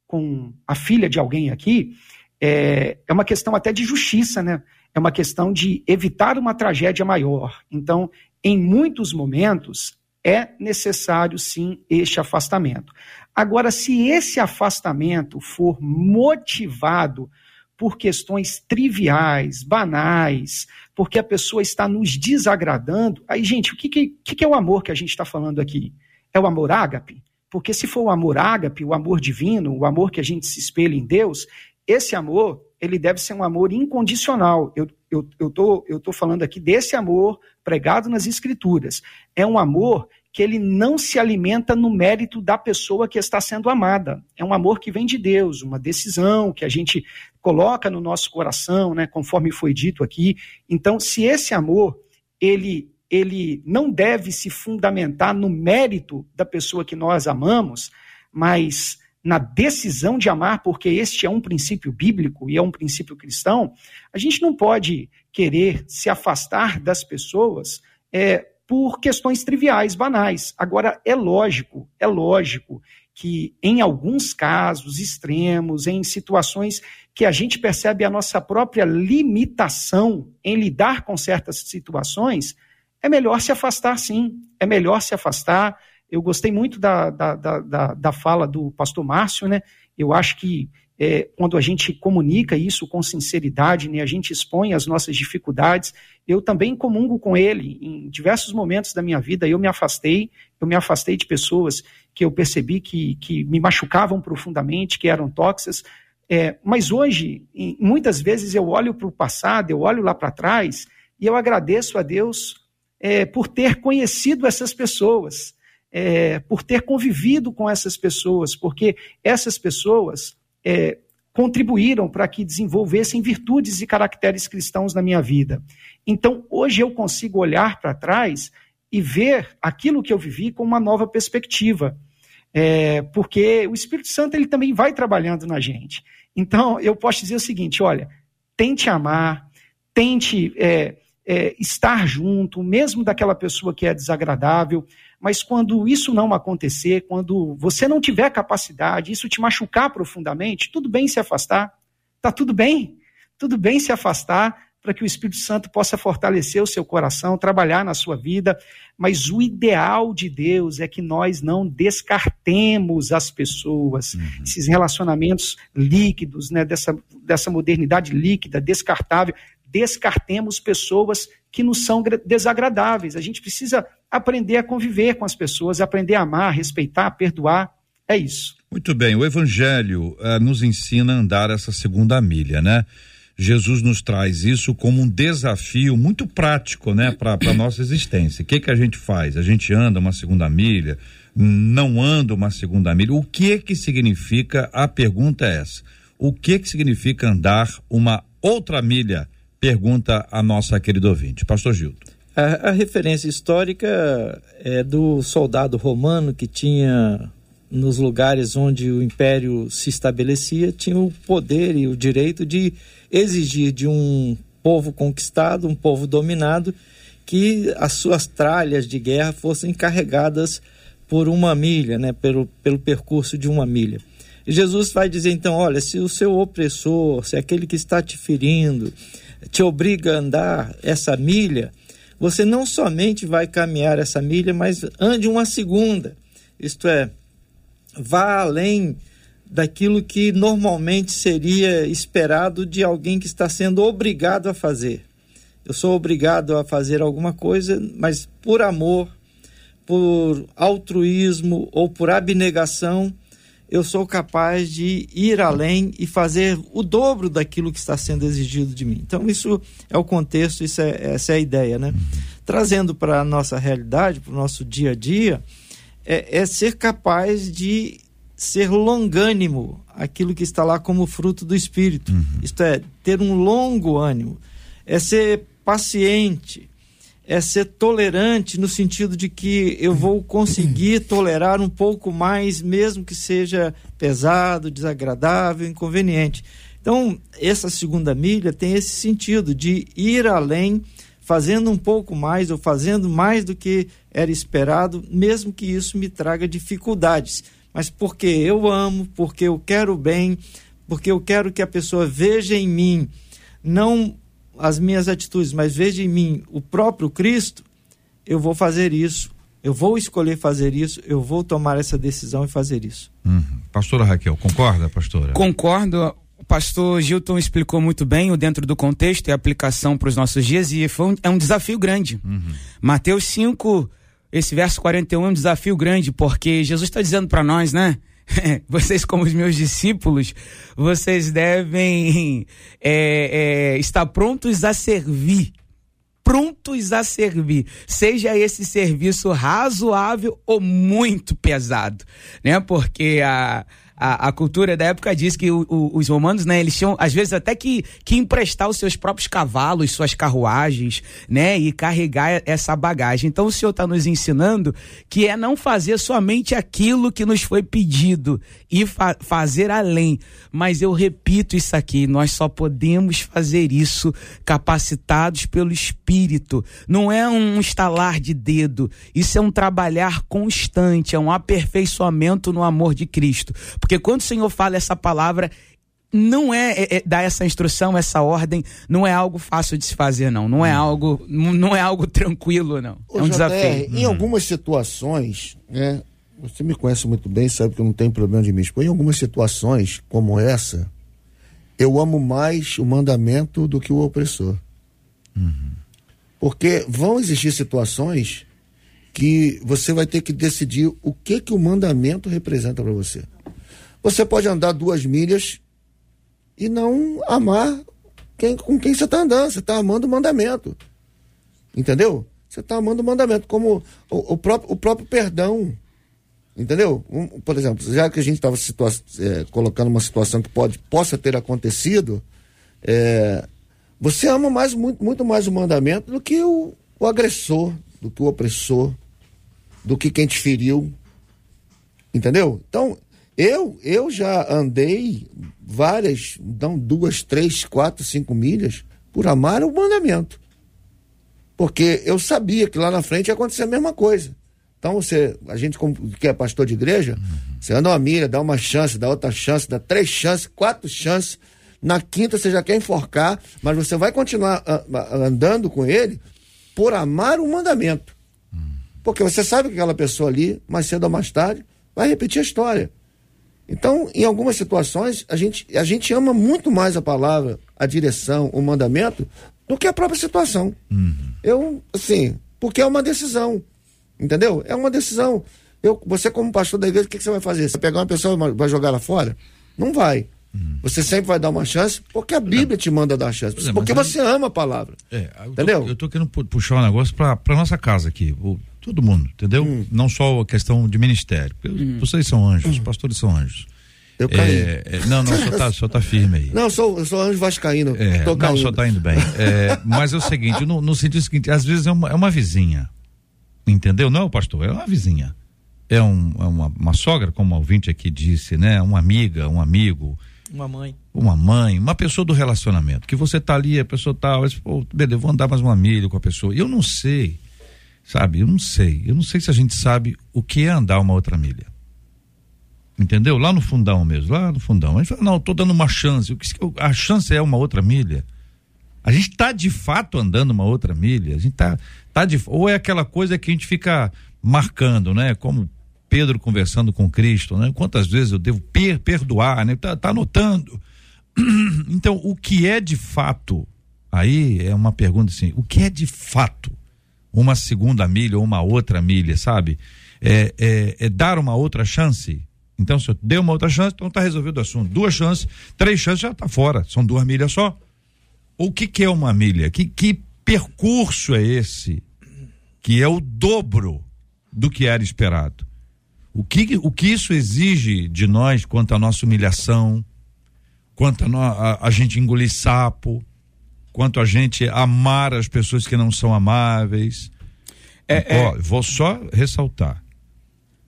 com a filha de alguém aqui, é, é uma questão até de justiça, né? É uma questão de evitar uma tragédia maior. Então, em muitos momentos, é necessário sim este afastamento. Agora, se esse afastamento for motivado por questões triviais, banais, porque a pessoa está nos desagradando, aí, gente, o que, que, que é o amor que a gente está falando aqui? É o amor ágape? Porque se for o amor ágape, o amor divino, o amor que a gente se espelha em Deus, esse amor, ele deve ser um amor incondicional. Eu eu, tô, eu tô falando aqui desse amor pregado nas escrituras. É um amor que ele não se alimenta no mérito da pessoa que está sendo amada. É um amor que vem de Deus, uma decisão que a gente coloca no nosso coração, né, conforme foi dito aqui. Então, se esse amor ele ele não deve se fundamentar no mérito da pessoa que nós amamos, mas na decisão de amar, porque este é um princípio bíblico e é um princípio cristão, a gente não pode querer se afastar das pessoas é, por questões triviais, banais. Agora, é lógico, é lógico que em alguns casos extremos, em situações que a gente percebe a nossa própria limitação em lidar com certas situações, é melhor se afastar sim, é melhor se afastar. Eu gostei muito da, da, da, da fala do pastor Márcio, né? Eu acho que é, quando a gente comunica isso com sinceridade, né, a gente expõe as nossas dificuldades. Eu também comungo com ele. Em diversos momentos da minha vida, eu me afastei, eu me afastei de pessoas que eu percebi que, que me machucavam profundamente, que eram tóxicas. É, mas hoje, em, muitas vezes, eu olho para o passado, eu olho lá para trás e eu agradeço a Deus é, por ter conhecido essas pessoas, é, por ter convivido com essas pessoas, porque essas pessoas é, contribuíram para que desenvolvessem virtudes e caracteres cristãos na minha vida. Então, hoje eu consigo olhar para trás e ver aquilo que eu vivi com uma nova perspectiva. É, porque o Espírito Santo ele também vai trabalhando na gente. Então, eu posso dizer o seguinte: olha, tente amar, tente é, é, estar junto, mesmo daquela pessoa que é desagradável, mas quando isso não acontecer, quando você não tiver capacidade, isso te machucar profundamente, tudo bem se afastar, tá tudo bem, tudo bem se afastar para que o Espírito Santo possa fortalecer o seu coração, trabalhar na sua vida, mas o ideal de Deus é que nós não descartemos as pessoas, uhum. esses relacionamentos líquidos, né, dessa, dessa modernidade líquida, descartável, descartemos pessoas que nos são desagradáveis. A gente precisa aprender a conviver com as pessoas, aprender a amar, respeitar, perdoar. É isso. Muito bem, o Evangelho uh, nos ensina a andar essa segunda milha, né? Jesus nos traz isso como um desafio muito prático, né, para a nossa existência. O que que a gente faz? A gente anda uma segunda milha, não anda uma segunda milha. O que que significa? A pergunta é essa: o que que significa andar uma outra milha? Pergunta a nossa querida ouvinte, Pastor Gildo. A, a, referência histórica é do soldado romano que tinha, nos lugares onde o império se estabelecia, tinha o poder e o direito de exigir de um povo conquistado, um povo dominado, que as suas tralhas de guerra fossem carregadas por uma milha, né, pelo, pelo percurso de uma milha. E Jesus vai dizer então: olha, se o seu opressor, se aquele que está te ferindo, te obriga a andar essa milha, você não somente vai caminhar essa milha, mas ande uma segunda. Isto é, vá além daquilo que normalmente seria esperado de alguém que está sendo obrigado a fazer. Eu sou obrigado a fazer alguma coisa, mas por amor, por altruísmo ou por abnegação, eu sou capaz de ir além e fazer o dobro daquilo que está sendo exigido de mim. Então, isso é o contexto, isso é, essa é a ideia, né? Trazendo para a nossa realidade, para o nosso dia a dia, é, é ser capaz de ser longânimo, aquilo que está lá como fruto do Espírito. Uhum. Isto é, ter um longo ânimo, é ser paciente, é ser tolerante no sentido de que eu vou conseguir tolerar um pouco mais, mesmo que seja pesado, desagradável, inconveniente. Então, essa segunda milha tem esse sentido de ir além, fazendo um pouco mais ou fazendo mais do que era esperado, mesmo que isso me traga dificuldades. Mas porque eu amo, porque eu quero bem, porque eu quero que a pessoa veja em mim não as minhas atitudes, mas veja em mim o próprio Cristo, eu vou fazer isso. Eu vou escolher fazer isso, eu vou tomar essa decisão e fazer isso. Uhum. Pastora Raquel, concorda, pastora? Concordo. O pastor Gilton explicou muito bem o dentro do contexto e a aplicação para os nossos dias e foi um, é um desafio grande. Uhum. Mateus 5, esse verso 41 é um desafio grande, porque Jesus está dizendo para nós, né? vocês como os meus discípulos, vocês devem é, é, estar prontos a servir. Prontos a servir, seja esse serviço razoável ou muito pesado, né? Porque a, a, a cultura da época diz que o, o, os romanos, né, eles tinham às vezes até que, que emprestar os seus próprios cavalos, suas carruagens, né, e carregar essa bagagem. Então o Senhor está nos ensinando que é não fazer somente aquilo que nos foi pedido e fa fazer além. Mas eu repito isso aqui, nós só podemos fazer isso capacitados pelo Espírito. Não é um estalar de dedo, isso é um trabalhar constante, é um aperfeiçoamento no amor de Cristo porque quando o Senhor fala essa palavra, não é, é, é, dar essa instrução, essa ordem, não é algo fácil de se fazer, não. Não é hum. algo, não é algo tranquilo, não. Ô, é um JR, desafio. Em hum. algumas situações, né? Você me conhece muito bem, sabe que eu não tenho problema de me expor. Em algumas situações como essa, eu amo mais o mandamento do que o opressor. Uhum. Porque vão existir situações que você vai ter que decidir o que que o mandamento representa para você. Você pode andar duas milhas e não amar quem, com quem você está andando. Você está amando o mandamento. Entendeu? Você está amando o mandamento, como o, o, próprio, o próprio perdão. Entendeu? Um, por exemplo, já que a gente estava é, colocando uma situação que pode, possa ter acontecido, é, você ama mais, muito, muito mais o mandamento do que o, o agressor, do que o opressor, do que quem te feriu. Entendeu? Então, eu, eu já andei várias, não duas, três, quatro, cinco milhas por amar o mandamento. Porque eu sabia que lá na frente ia acontecer a mesma coisa. Então você, a gente como, que é pastor de igreja, uhum. você anda uma milha, dá uma chance, dá outra chance, dá três chances, quatro chances. Na quinta você já quer enforcar, mas você vai continuar andando com ele por amar o mandamento. Uhum. Porque você sabe que aquela pessoa ali, mais cedo ou mais tarde, vai repetir a história. Então, em algumas situações, a gente, a gente ama muito mais a palavra, a direção, o mandamento, do que a própria situação. Uhum. Eu, assim, porque é uma decisão. Entendeu? É uma decisão. Eu, você, como pastor da igreja, o que, que você vai fazer? Você pegar uma pessoa e vai jogar ela fora? Não vai. Uhum. Você sempre vai dar uma chance, porque a Bíblia te manda dar chance. É, porque você ama a palavra. É, eu entendeu? Tô, eu tô querendo puxar um negócio para nossa casa aqui. O, todo mundo, entendeu? Hum. Não só a questão de ministério. Hum. Vocês são anjos, os hum. pastores são anjos. Eu caí. É, é, não, não, só tá, só tá firme aí. Não, eu sou, eu sou anjo vascaíno. É, tô não, só tá indo bem. É, mas é o seguinte, no, no, sentido seguinte, às vezes é uma, é uma vizinha. Entendeu? Não é o pastor, é uma vizinha. É, um, é uma, uma sogra, como o ouvinte aqui disse, né? Uma amiga, um amigo uma mãe. Uma mãe, uma pessoa do relacionamento. Que você tá ali, a pessoa tá, pô, beleza, vou andar mais uma milha com a pessoa. Eu não sei, sabe? Eu não sei. Eu não sei se a gente sabe o que é andar uma outra milha. Entendeu? Lá no fundão mesmo, lá no fundão. A gente fala, não, tô dando uma chance. A chance é uma outra milha. A gente está de fato andando uma outra milha. A gente tá, tá de, ou é aquela coisa que a gente fica marcando, né? Como Pedro conversando com Cristo, né? Quantas vezes eu devo per perdoar, né? Tá, tá anotando. Então, o que é de fato? Aí é uma pergunta assim: o que é de fato uma segunda milha ou uma outra milha, sabe? É, é, é dar uma outra chance? Então, se eu dei uma outra chance, então tá resolvido o assunto. Duas chances, três chances já tá fora. São duas milhas só. O que, que é uma milha? Que, que percurso é esse? Que é o dobro do que era esperado. O que, o que isso exige de nós quanto à nossa humilhação, quanto a, no, a, a gente engolir sapo, quanto a gente amar as pessoas que não são amáveis. É, Ó, é... Vou só ressaltar.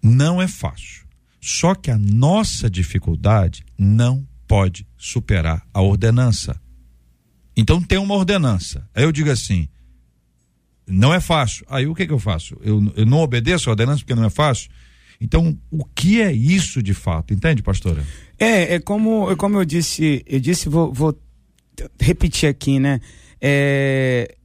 Não é fácil. Só que a nossa dificuldade não pode superar a ordenança. Então tem uma ordenança. Aí eu digo assim: não é fácil. Aí o que, que eu faço? Eu, eu não obedeço a ordenança porque não é fácil? Então, o que é isso de fato? Entende, pastora? É, é como, é como eu disse, eu disse, vou, vou repetir aqui, né? É,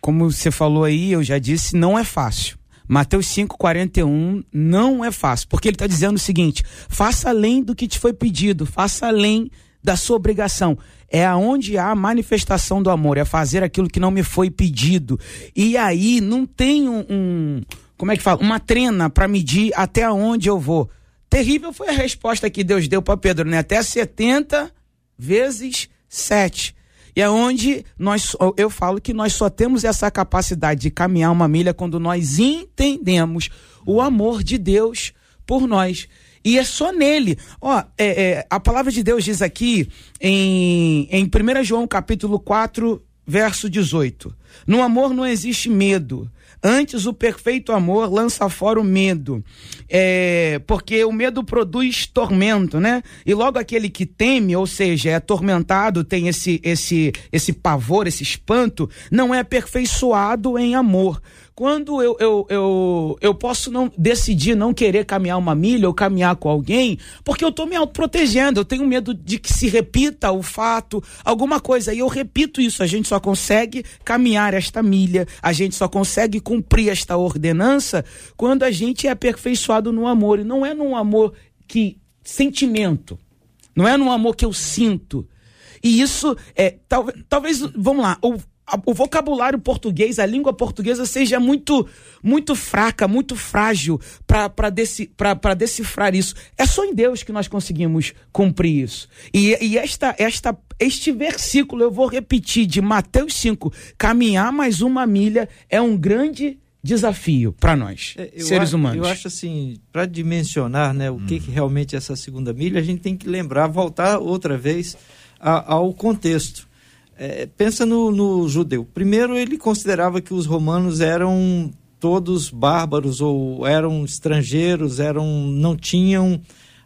como você falou aí, eu já disse, não é fácil. Mateus 5,41 não é fácil, porque ele está dizendo o seguinte: faça além do que te foi pedido, faça além da sua obrigação. É aonde há a manifestação do amor, é fazer aquilo que não me foi pedido. E aí não tem um, um como é que fala? Uma trena para medir até onde eu vou. Terrível foi a resposta que Deus deu para Pedro, né? Até 70 vezes 7. E é onde nós, eu falo que nós só temos essa capacidade de caminhar uma milha quando nós entendemos o amor de Deus por nós. E é só nele. Ó, é, é, a palavra de Deus diz aqui em, em 1 João capítulo 4, verso 18. No amor não existe medo. Antes, o perfeito amor lança fora o medo. É, porque o medo produz tormento, né? E logo aquele que teme, ou seja, é atormentado, tem esse, esse, esse pavor, esse espanto, não é aperfeiçoado em amor quando eu, eu, eu, eu posso não decidir não querer caminhar uma milha ou caminhar com alguém, porque eu estou me autoprotegendo, eu tenho medo de que se repita o fato, alguma coisa. E eu repito isso, a gente só consegue caminhar esta milha, a gente só consegue cumprir esta ordenança quando a gente é aperfeiçoado no amor. E não é num amor que. sentimento. Não é num amor que eu sinto. E isso é. Talvez, talvez vamos lá, o, o vocabulário português, a língua portuguesa seja muito muito fraca, muito frágil para deci, decifrar isso. É só em Deus que nós conseguimos cumprir isso. E, e esta, esta, este versículo eu vou repetir de Mateus 5: caminhar mais uma milha é um grande desafio para nós, é, seres humanos. Eu acho assim, para dimensionar né, o hum. que, que realmente é essa segunda milha, a gente tem que lembrar, voltar outra vez a, ao contexto. É, pensa no, no, judeu. Primeiro, ele considerava que os romanos eram todos bárbaros ou eram estrangeiros, eram não tinham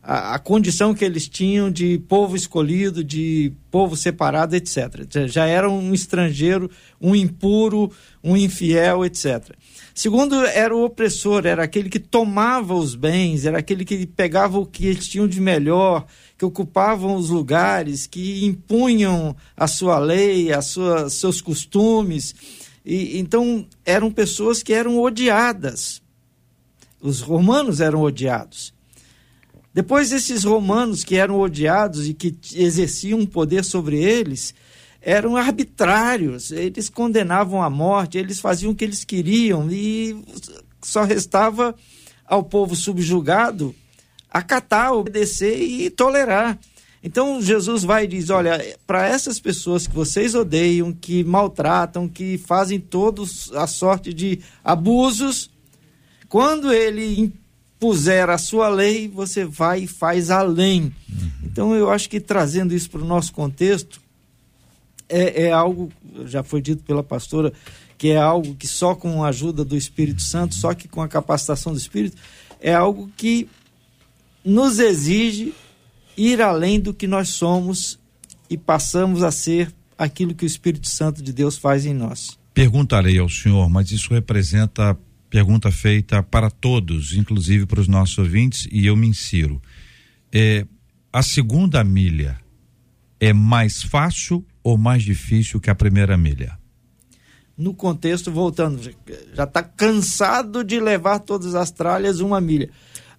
a, a, condição que eles tinham de povo escolhido, de povo separado, etc. Já, era um estrangeiro, um impuro, um infiel, etc. Segundo, era o opressor, era aquele que tomava os bens, era aquele que pegava o que eles tinham de melhor, que ocupavam os lugares, que impunham a sua lei, a sua, seus costumes. E, então, eram pessoas que eram odiadas. Os romanos eram odiados. Depois, esses romanos que eram odiados e que exerciam poder sobre eles, eram arbitrários, eles condenavam à morte, eles faziam o que eles queriam e só restava ao povo subjugado acatar, obedecer e tolerar. Então Jesus vai e diz: olha, para essas pessoas que vocês odeiam, que maltratam, que fazem todos a sorte de abusos, quando ele impuser a sua lei, você vai e faz além. Uhum. Então eu acho que trazendo isso para o nosso contexto, é, é algo, já foi dito pela pastora, que é algo que só com a ajuda do Espírito Santo, só que com a capacitação do Espírito, é algo que nos exige ir além do que nós somos e passamos a ser aquilo que o Espírito Santo de Deus faz em nós. Perguntarei ao senhor, mas isso representa pergunta feita para todos, inclusive para os nossos ouvintes, e eu me insiro. É, a segunda milha é mais fácil ou mais difícil que a primeira milha? No contexto, voltando, já está cansado de levar todas as tralhas uma milha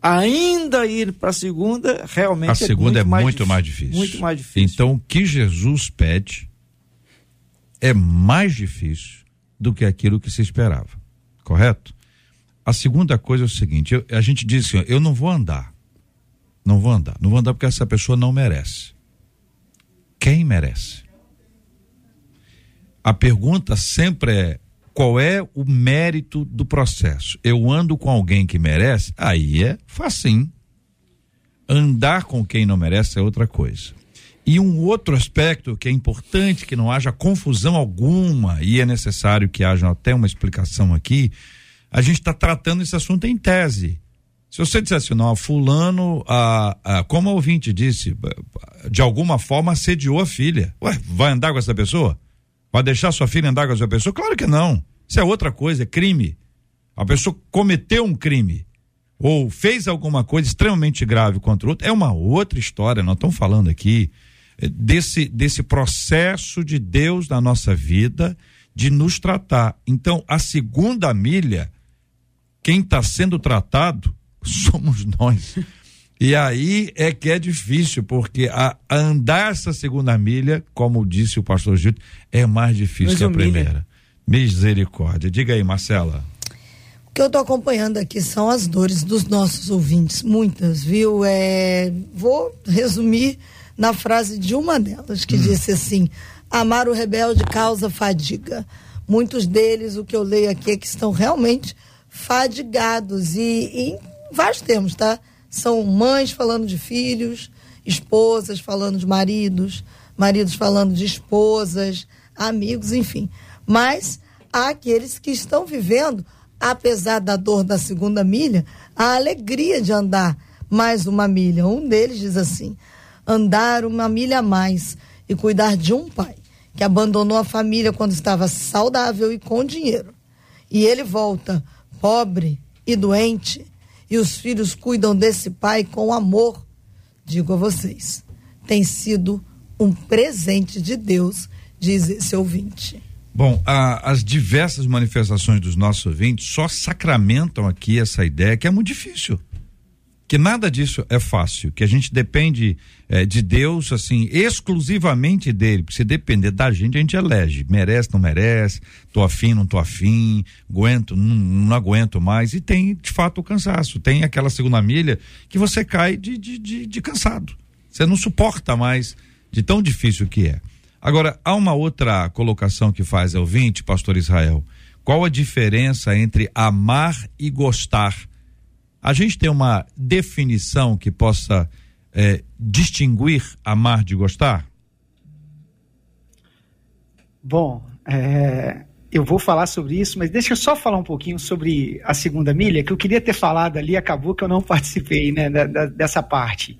ainda ir para a segunda, realmente a segunda é muito, é muito mais, difícil. Muito mais difícil. Então, o que Jesus pede é mais difícil do que aquilo que se esperava. Correto? A segunda coisa é o seguinte: eu, a gente diz assim, eu não vou andar. Não vou andar. Não vou andar porque essa pessoa não merece. Quem merece? A pergunta sempre é: qual é o mérito do processo. Eu ando com alguém que merece, aí é facinho. Andar com quem não merece é outra coisa. E um outro aspecto que é importante que não haja confusão alguma, e é necessário que haja até uma explicação aqui, a gente está tratando esse assunto em tese. Se você dissesse, não, fulano, a, como a ouvinte disse, de alguma forma assediou a filha. Ué, vai andar com essa pessoa? Vai deixar sua filha andar com essa pessoa? Claro que não. Isso é outra coisa, é crime. A pessoa cometeu um crime ou fez alguma coisa extremamente grave contra o outro, é uma outra história. Nós estamos falando aqui desse, desse processo de Deus na nossa vida de nos tratar. Então, a segunda milha, quem está sendo tratado somos nós. E aí é que é difícil, porque a, a andar essa segunda milha, como disse o pastor Gil, é mais difícil que a primeira. Misericórdia. Diga aí, Marcela. O que eu estou acompanhando aqui são as dores dos nossos ouvintes, muitas, viu? É, vou resumir na frase de uma delas, que hum. disse assim: amar o rebelde causa fadiga. Muitos deles, o que eu leio aqui, é que estão realmente fadigados e, e em vários termos, tá? São mães falando de filhos, esposas falando de maridos, maridos falando de esposas, amigos, enfim. Mas há aqueles que estão vivendo, apesar da dor da segunda milha, a alegria de andar mais uma milha. Um deles diz assim: andar uma milha a mais e cuidar de um pai que abandonou a família quando estava saudável e com dinheiro. E ele volta pobre e doente, e os filhos cuidam desse pai com amor. Digo a vocês, tem sido um presente de Deus, diz esse ouvinte. Bom, a, as diversas manifestações dos nossos ouvintes só sacramentam aqui essa ideia que é muito difícil que nada disso é fácil, que a gente depende é, de Deus, assim, exclusivamente dele. Porque se depender da gente, a gente elege. Merece, não merece, tô afim, não tô afim, aguento, não, não aguento mais. E tem, de fato, o cansaço. Tem aquela segunda milha que você cai de, de, de, de cansado. Você não suporta mais de tão difícil que é. Agora, há uma outra colocação que faz ouvinte, pastor Israel. Qual a diferença entre amar e gostar? A gente tem uma definição que possa é, distinguir amar de gostar? Bom, é, eu vou falar sobre isso, mas deixa eu só falar um pouquinho sobre a segunda milha, que eu queria ter falado ali, acabou que eu não participei né, da, da, dessa parte.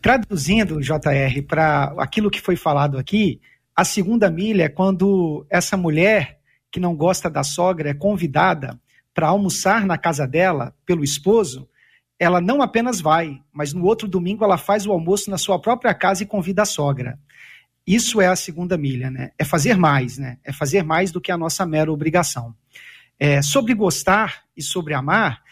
Traduzindo, JR, para aquilo que foi falado aqui, a segunda milha é quando essa mulher que não gosta da sogra é convidada para almoçar na casa dela pelo esposo, ela não apenas vai, mas no outro domingo ela faz o almoço na sua própria casa e convida a sogra. Isso é a segunda milha, né? É fazer mais, né? É fazer mais do que a nossa mera obrigação. É, sobre gostar e sobre amar,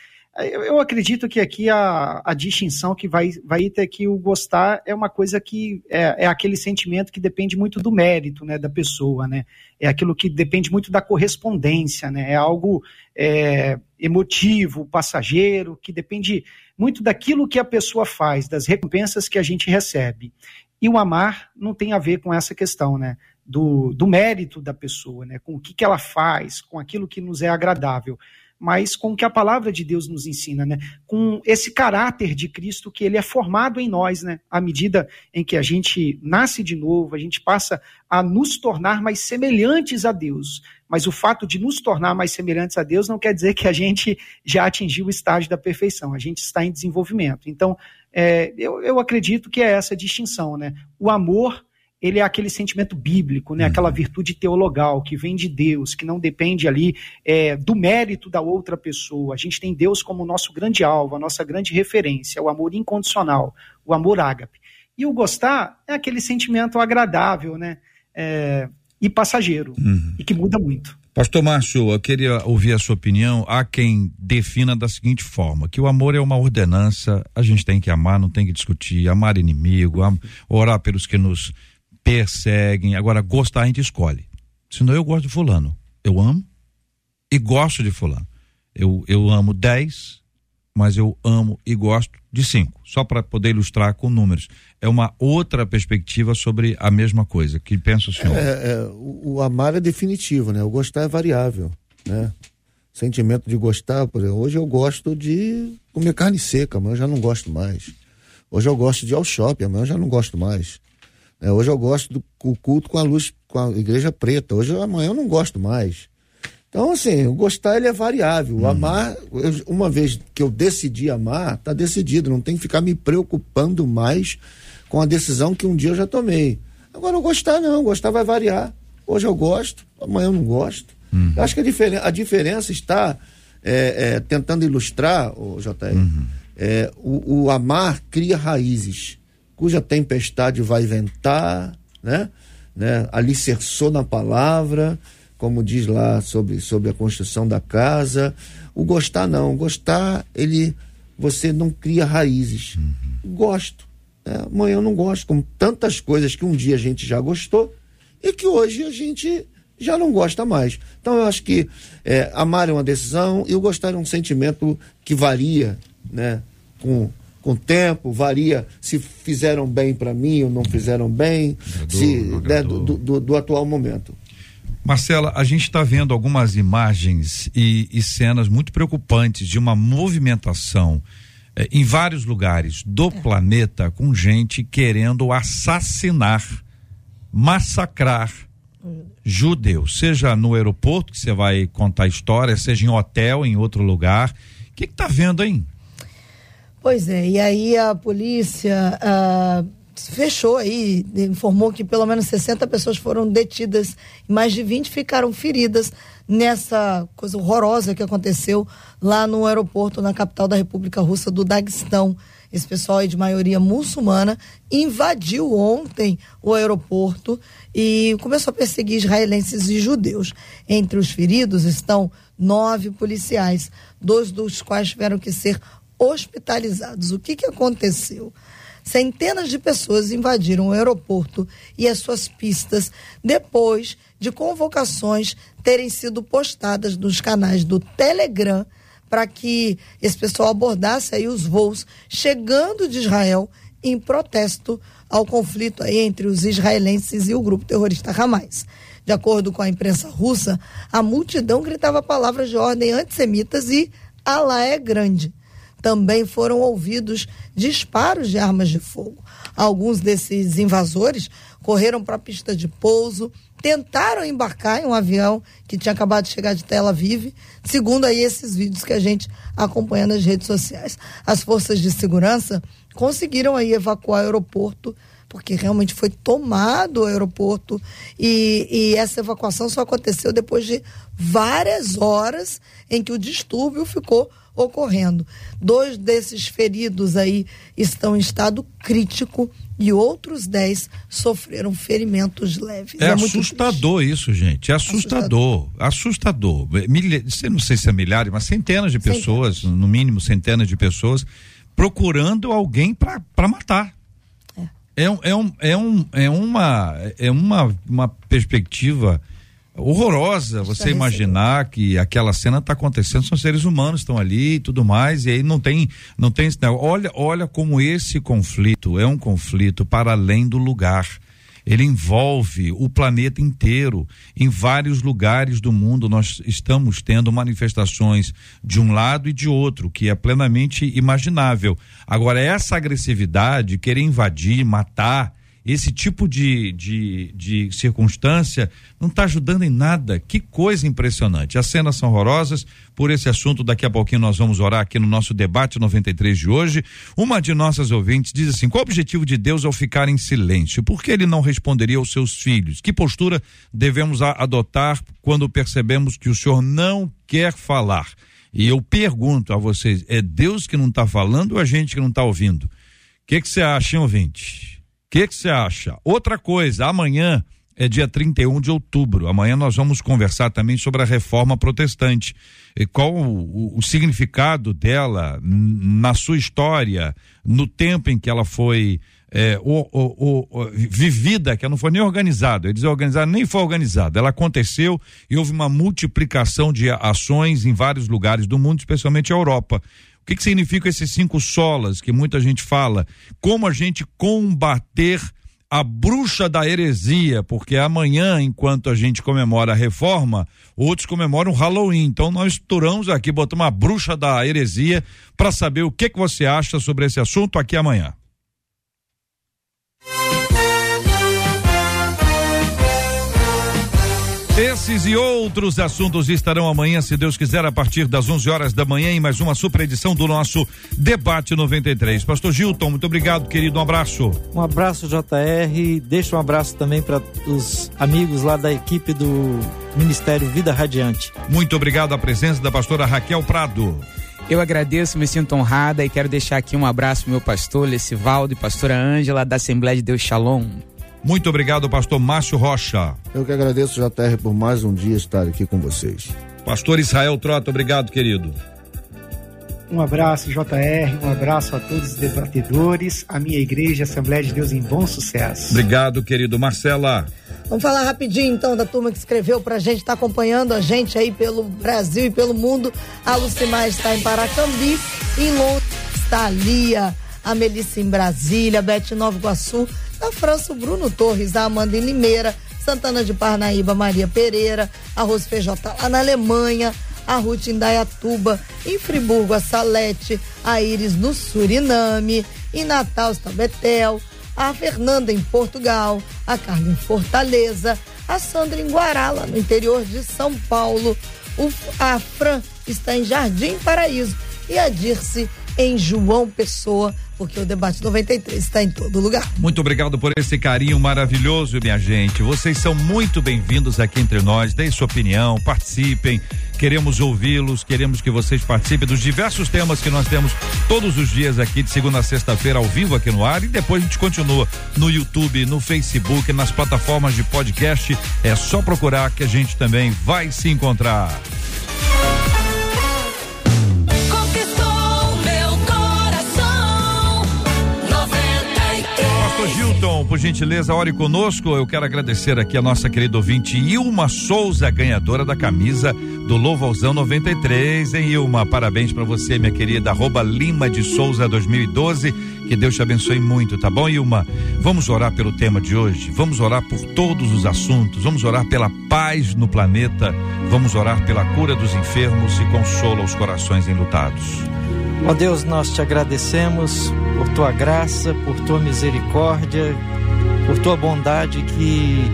eu, eu acredito que aqui a, a, distinção que vai, vai ter que o gostar é uma coisa que é, é, aquele sentimento que depende muito do mérito né, da pessoa, né? É aquilo que depende muito da correspondência, né? É algo é, emotivo, passageiro, que depende muito daquilo que a pessoa faz, das recompensas que a gente recebe. E o amar não tem a ver com essa questão, né? Do, do mérito da pessoa, né? Com o que, que ela faz, com aquilo que nos é agradável mas com o que a palavra de Deus nos ensina, né? Com esse caráter de Cristo que ele é formado em nós, né? À medida em que a gente nasce de novo, a gente passa a nos tornar mais semelhantes a Deus. Mas o fato de nos tornar mais semelhantes a Deus não quer dizer que a gente já atingiu o estágio da perfeição. A gente está em desenvolvimento. Então, é, eu, eu acredito que é essa distinção, né? O amor ele é aquele sentimento bíblico, né? Uhum. aquela virtude teologal que vem de Deus, que não depende ali é, do mérito da outra pessoa. A gente tem Deus como nosso grande alvo, a nossa grande referência, o amor incondicional, o amor ágape. E o gostar é aquele sentimento agradável né? É, e passageiro, uhum. e que muda muito. Pastor Márcio, eu queria ouvir a sua opinião. Há quem defina da seguinte forma: que o amor é uma ordenança, a gente tem que amar, não tem que discutir, amar inimigo, am orar pelos que nos perseguem. Agora, gostar a gente escolhe. Senão eu gosto de fulano. Eu amo e gosto de fulano. Eu, eu amo 10, mas eu amo e gosto de 5. Só para poder ilustrar com números. É uma outra perspectiva sobre a mesma coisa. Que pensa o senhor? É, é, o, o, amar é definitivo, né? O gostar é variável. né? Sentimento de gostar, por exemplo, hoje eu gosto de comer carne seca, mas eu já não gosto mais. Hoje eu gosto de ir ao shopping, amanhã eu já não gosto mais. É, hoje eu gosto do culto com a luz, com a igreja preta. Hoje, amanhã eu não gosto mais. Então, assim, o gostar ele é variável. Uhum. Amar, eu, uma vez que eu decidi amar, tá decidido. Não tem que ficar me preocupando mais com a decisão que um dia eu já tomei. Agora, o gostar não, gostar vai variar. Hoje eu gosto, amanhã eu não gosto. Uhum. Eu acho que a, diferen a diferença está é, é, tentando ilustrar, o JR, uhum. é, o, o amar cria raízes cuja tempestade vai ventar, né? né? Alicerçou na palavra, como diz lá sobre, sobre a construção da casa. O gostar não, o gostar ele você não cria raízes. Uhum. Gosto. Né? Amanhã eu não gosto, como tantas coisas que um dia a gente já gostou e que hoje a gente já não gosta mais. Então eu acho que é, amar é uma decisão e o gostar é um sentimento que varia, né? Com, com o tempo, varia se fizeram bem para mim ou não fizeram bem, agradou, se, né, do, do, do, atual momento. Marcela, a gente está vendo algumas imagens e, e, cenas muito preocupantes de uma movimentação eh, em vários lugares do é. planeta com gente querendo assassinar, massacrar judeus, seja no aeroporto que você vai contar a história, seja em hotel, em outro lugar. O que está vendo, hein? Pois é, e aí a polícia ah, fechou aí, informou que pelo menos 60 pessoas foram detidas e mais de 20 ficaram feridas nessa coisa horrorosa que aconteceu lá no aeroporto na capital da República Russa do Daguestão. Esse pessoal aí de maioria muçulmana invadiu ontem o aeroporto e começou a perseguir israelenses e judeus. Entre os feridos estão nove policiais, dois dos quais tiveram que ser hospitalizados. O que, que aconteceu? Centenas de pessoas invadiram o aeroporto e as suas pistas depois de convocações terem sido postadas nos canais do Telegram para que esse pessoal abordasse aí os voos chegando de Israel em protesto ao conflito aí entre os israelenses e o grupo terrorista Hamas. De acordo com a imprensa russa, a multidão gritava palavras de ordem antissemitas e Alá é grande também foram ouvidos disparos de armas de fogo. Alguns desses invasores correram para a pista de pouso, tentaram embarcar em um avião que tinha acabado de chegar de Tel Aviv, segundo aí esses vídeos que a gente acompanha nas redes sociais. As forças de segurança conseguiram aí evacuar o aeroporto porque realmente foi tomado o aeroporto e, e, essa evacuação só aconteceu depois de várias horas em que o distúrbio ficou ocorrendo. Dois desses feridos aí estão em estado crítico e outros dez sofreram ferimentos leves. É, é assustador isso, gente. É assustador. Assustador. assustador. Milha, não sei se é milhares, mas centenas de pessoas, centenas. no mínimo centenas de pessoas, procurando alguém para matar. É, é, um, é, um, é, um, é uma, é uma, uma perspectiva horrorosa você imaginar que aquela cena está acontecendo, são seres humanos estão ali e tudo mais, e aí não tem, não tem, olha, olha como esse conflito é um conflito para além do lugar. Ele envolve o planeta inteiro. Em vários lugares do mundo nós estamos tendo manifestações de um lado e de outro, que é plenamente imaginável. Agora, essa agressividade, querer invadir, matar, esse tipo de, de, de circunstância não está ajudando em nada. Que coisa impressionante. As cenas são horrorosas. Por esse assunto, daqui a pouquinho nós vamos orar aqui no nosso debate 93 de hoje. Uma de nossas ouvintes diz assim: qual o objetivo de Deus ao ficar em silêncio? Por que ele não responderia aos seus filhos? Que postura devemos adotar quando percebemos que o Senhor não quer falar? E eu pergunto a vocês: é Deus que não está falando ou a gente que não está ouvindo? O que você acha, hein, ouvinte? O que você acha? Outra coisa, amanhã é dia 31 de outubro. Amanhã nós vamos conversar também sobre a reforma protestante. E qual o, o, significado dela na sua história, no tempo em que ela foi é, o, o, vivida, que ela não foi nem organizada. Eles organizaram, nem foi organizada. Ela aconteceu e houve uma multiplicação de ações em vários lugares do mundo, especialmente a Europa que, que significa esses cinco solas que muita gente fala? Como a gente combater a bruxa da heresia, porque amanhã, enquanto a gente comemora a reforma, outros comemoram o Halloween. Então nós estouramos aqui, botamos a bruxa da heresia para saber o que que você acha sobre esse assunto aqui amanhã. Esses e outros assuntos estarão amanhã, se Deus quiser, a partir das 11 horas da manhã, em mais uma super edição do nosso Debate 93. Pastor Gilton, muito obrigado, querido. Um abraço. Um abraço, JR. Deixa um abraço também para os amigos lá da equipe do Ministério Vida Radiante. Muito obrigado a presença da pastora Raquel Prado. Eu agradeço, me sinto honrada e quero deixar aqui um abraço meu pastor Lecivaldo e pastora Ângela da Assembleia de Deus Shalom. Muito obrigado, pastor Márcio Rocha. Eu que agradeço, JR, por mais um dia estar aqui com vocês. Pastor Israel Trota, obrigado, querido. Um abraço, JR, um abraço a todos os debatedores, a minha igreja, Assembleia de Deus em bom sucesso. Obrigado, querido. Marcela. Vamos falar rapidinho então da turma que escreveu pra gente, tá acompanhando a gente aí pelo Brasil e pelo mundo. A Lucimar está em Paracambi, em Londres está a Lia, a Melissa em Brasília, a Bete Nova Iguaçu, na França, o Bruno Torres, a Amanda em Limeira, Santana de Parnaíba, Maria Pereira, a Rose Feijota lá na Alemanha, a Ruth em Dayatuba, em Friburgo, a Salete, a Iris no Suriname, em Natal está Betel, a Fernanda em Portugal, a Carla em Fortaleza, a Sandra em Guará, lá no interior de São Paulo, o, a Fran está em Jardim Paraíso e a Dirce em João Pessoa, porque o debate 93 está em todo lugar. Muito obrigado por esse carinho maravilhoso, minha gente. Vocês são muito bem-vindos aqui entre nós. Deem sua opinião, participem. Queremos ouvi-los, queremos que vocês participem dos diversos temas que nós temos todos os dias aqui, de segunda a sexta-feira, ao vivo aqui no ar. E depois a gente continua no YouTube, no Facebook, nas plataformas de podcast. É só procurar que a gente também vai se encontrar. Gilton, por gentileza, ore conosco. Eu quero agradecer aqui a nossa querida ouvinte Ilma Souza, ganhadora da camisa do Louvorzão 93. Hein, Ilma? Parabéns para você, minha querida. Arroba Lima de Souza 2012. Que Deus te abençoe muito, tá bom, Ilma? Vamos orar pelo tema de hoje. Vamos orar por todos os assuntos. Vamos orar pela paz no planeta. Vamos orar pela cura dos enfermos e consola os corações enlutados. Ó Deus, nós te agradecemos por tua graça, por tua misericórdia, por tua bondade que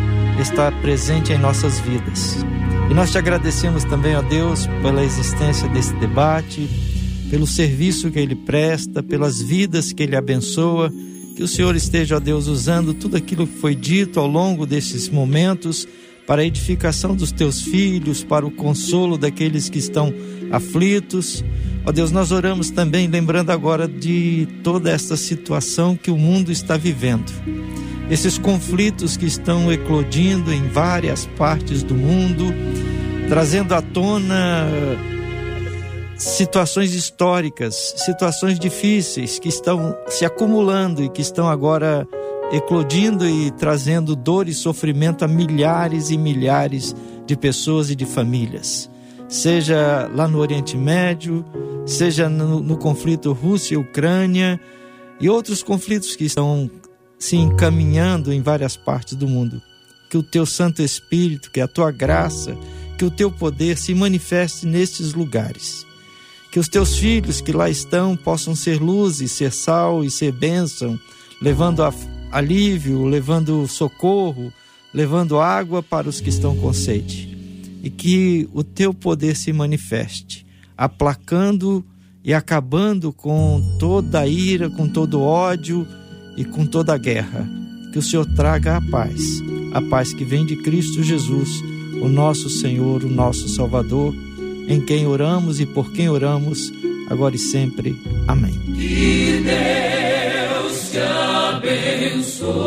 está presente em nossas vidas. E nós te agradecemos também, ó Deus, pela existência desse debate, pelo serviço que ele presta, pelas vidas que ele abençoa. Que o Senhor esteja, ó Deus, usando tudo aquilo que foi dito ao longo desses momentos para a edificação dos teus filhos, para o consolo daqueles que estão aflitos. Ó Deus, nós oramos também lembrando agora de toda esta situação que o mundo está vivendo. Esses conflitos que estão eclodindo em várias partes do mundo, trazendo à tona situações históricas, situações difíceis que estão se acumulando e que estão agora eclodindo e trazendo dor e sofrimento a milhares e milhares de pessoas e de famílias. Seja lá no Oriente Médio, seja no, no conflito Rússia-Ucrânia e outros conflitos que estão se encaminhando em várias partes do mundo. Que o teu Santo Espírito, que a tua graça, que o teu poder se manifeste nestes lugares. Que os teus filhos que lá estão possam ser luz e ser sal e ser bênção, levando alívio, levando socorro, levando água para os que estão com sede. E que o teu poder se manifeste, aplacando e acabando com toda a ira, com todo ódio e com toda a guerra. Que o Senhor traga a paz, a paz que vem de Cristo Jesus, o nosso Senhor, o nosso Salvador, em quem oramos e por quem oramos, agora e sempre. Amém. Que Deus te abençoe.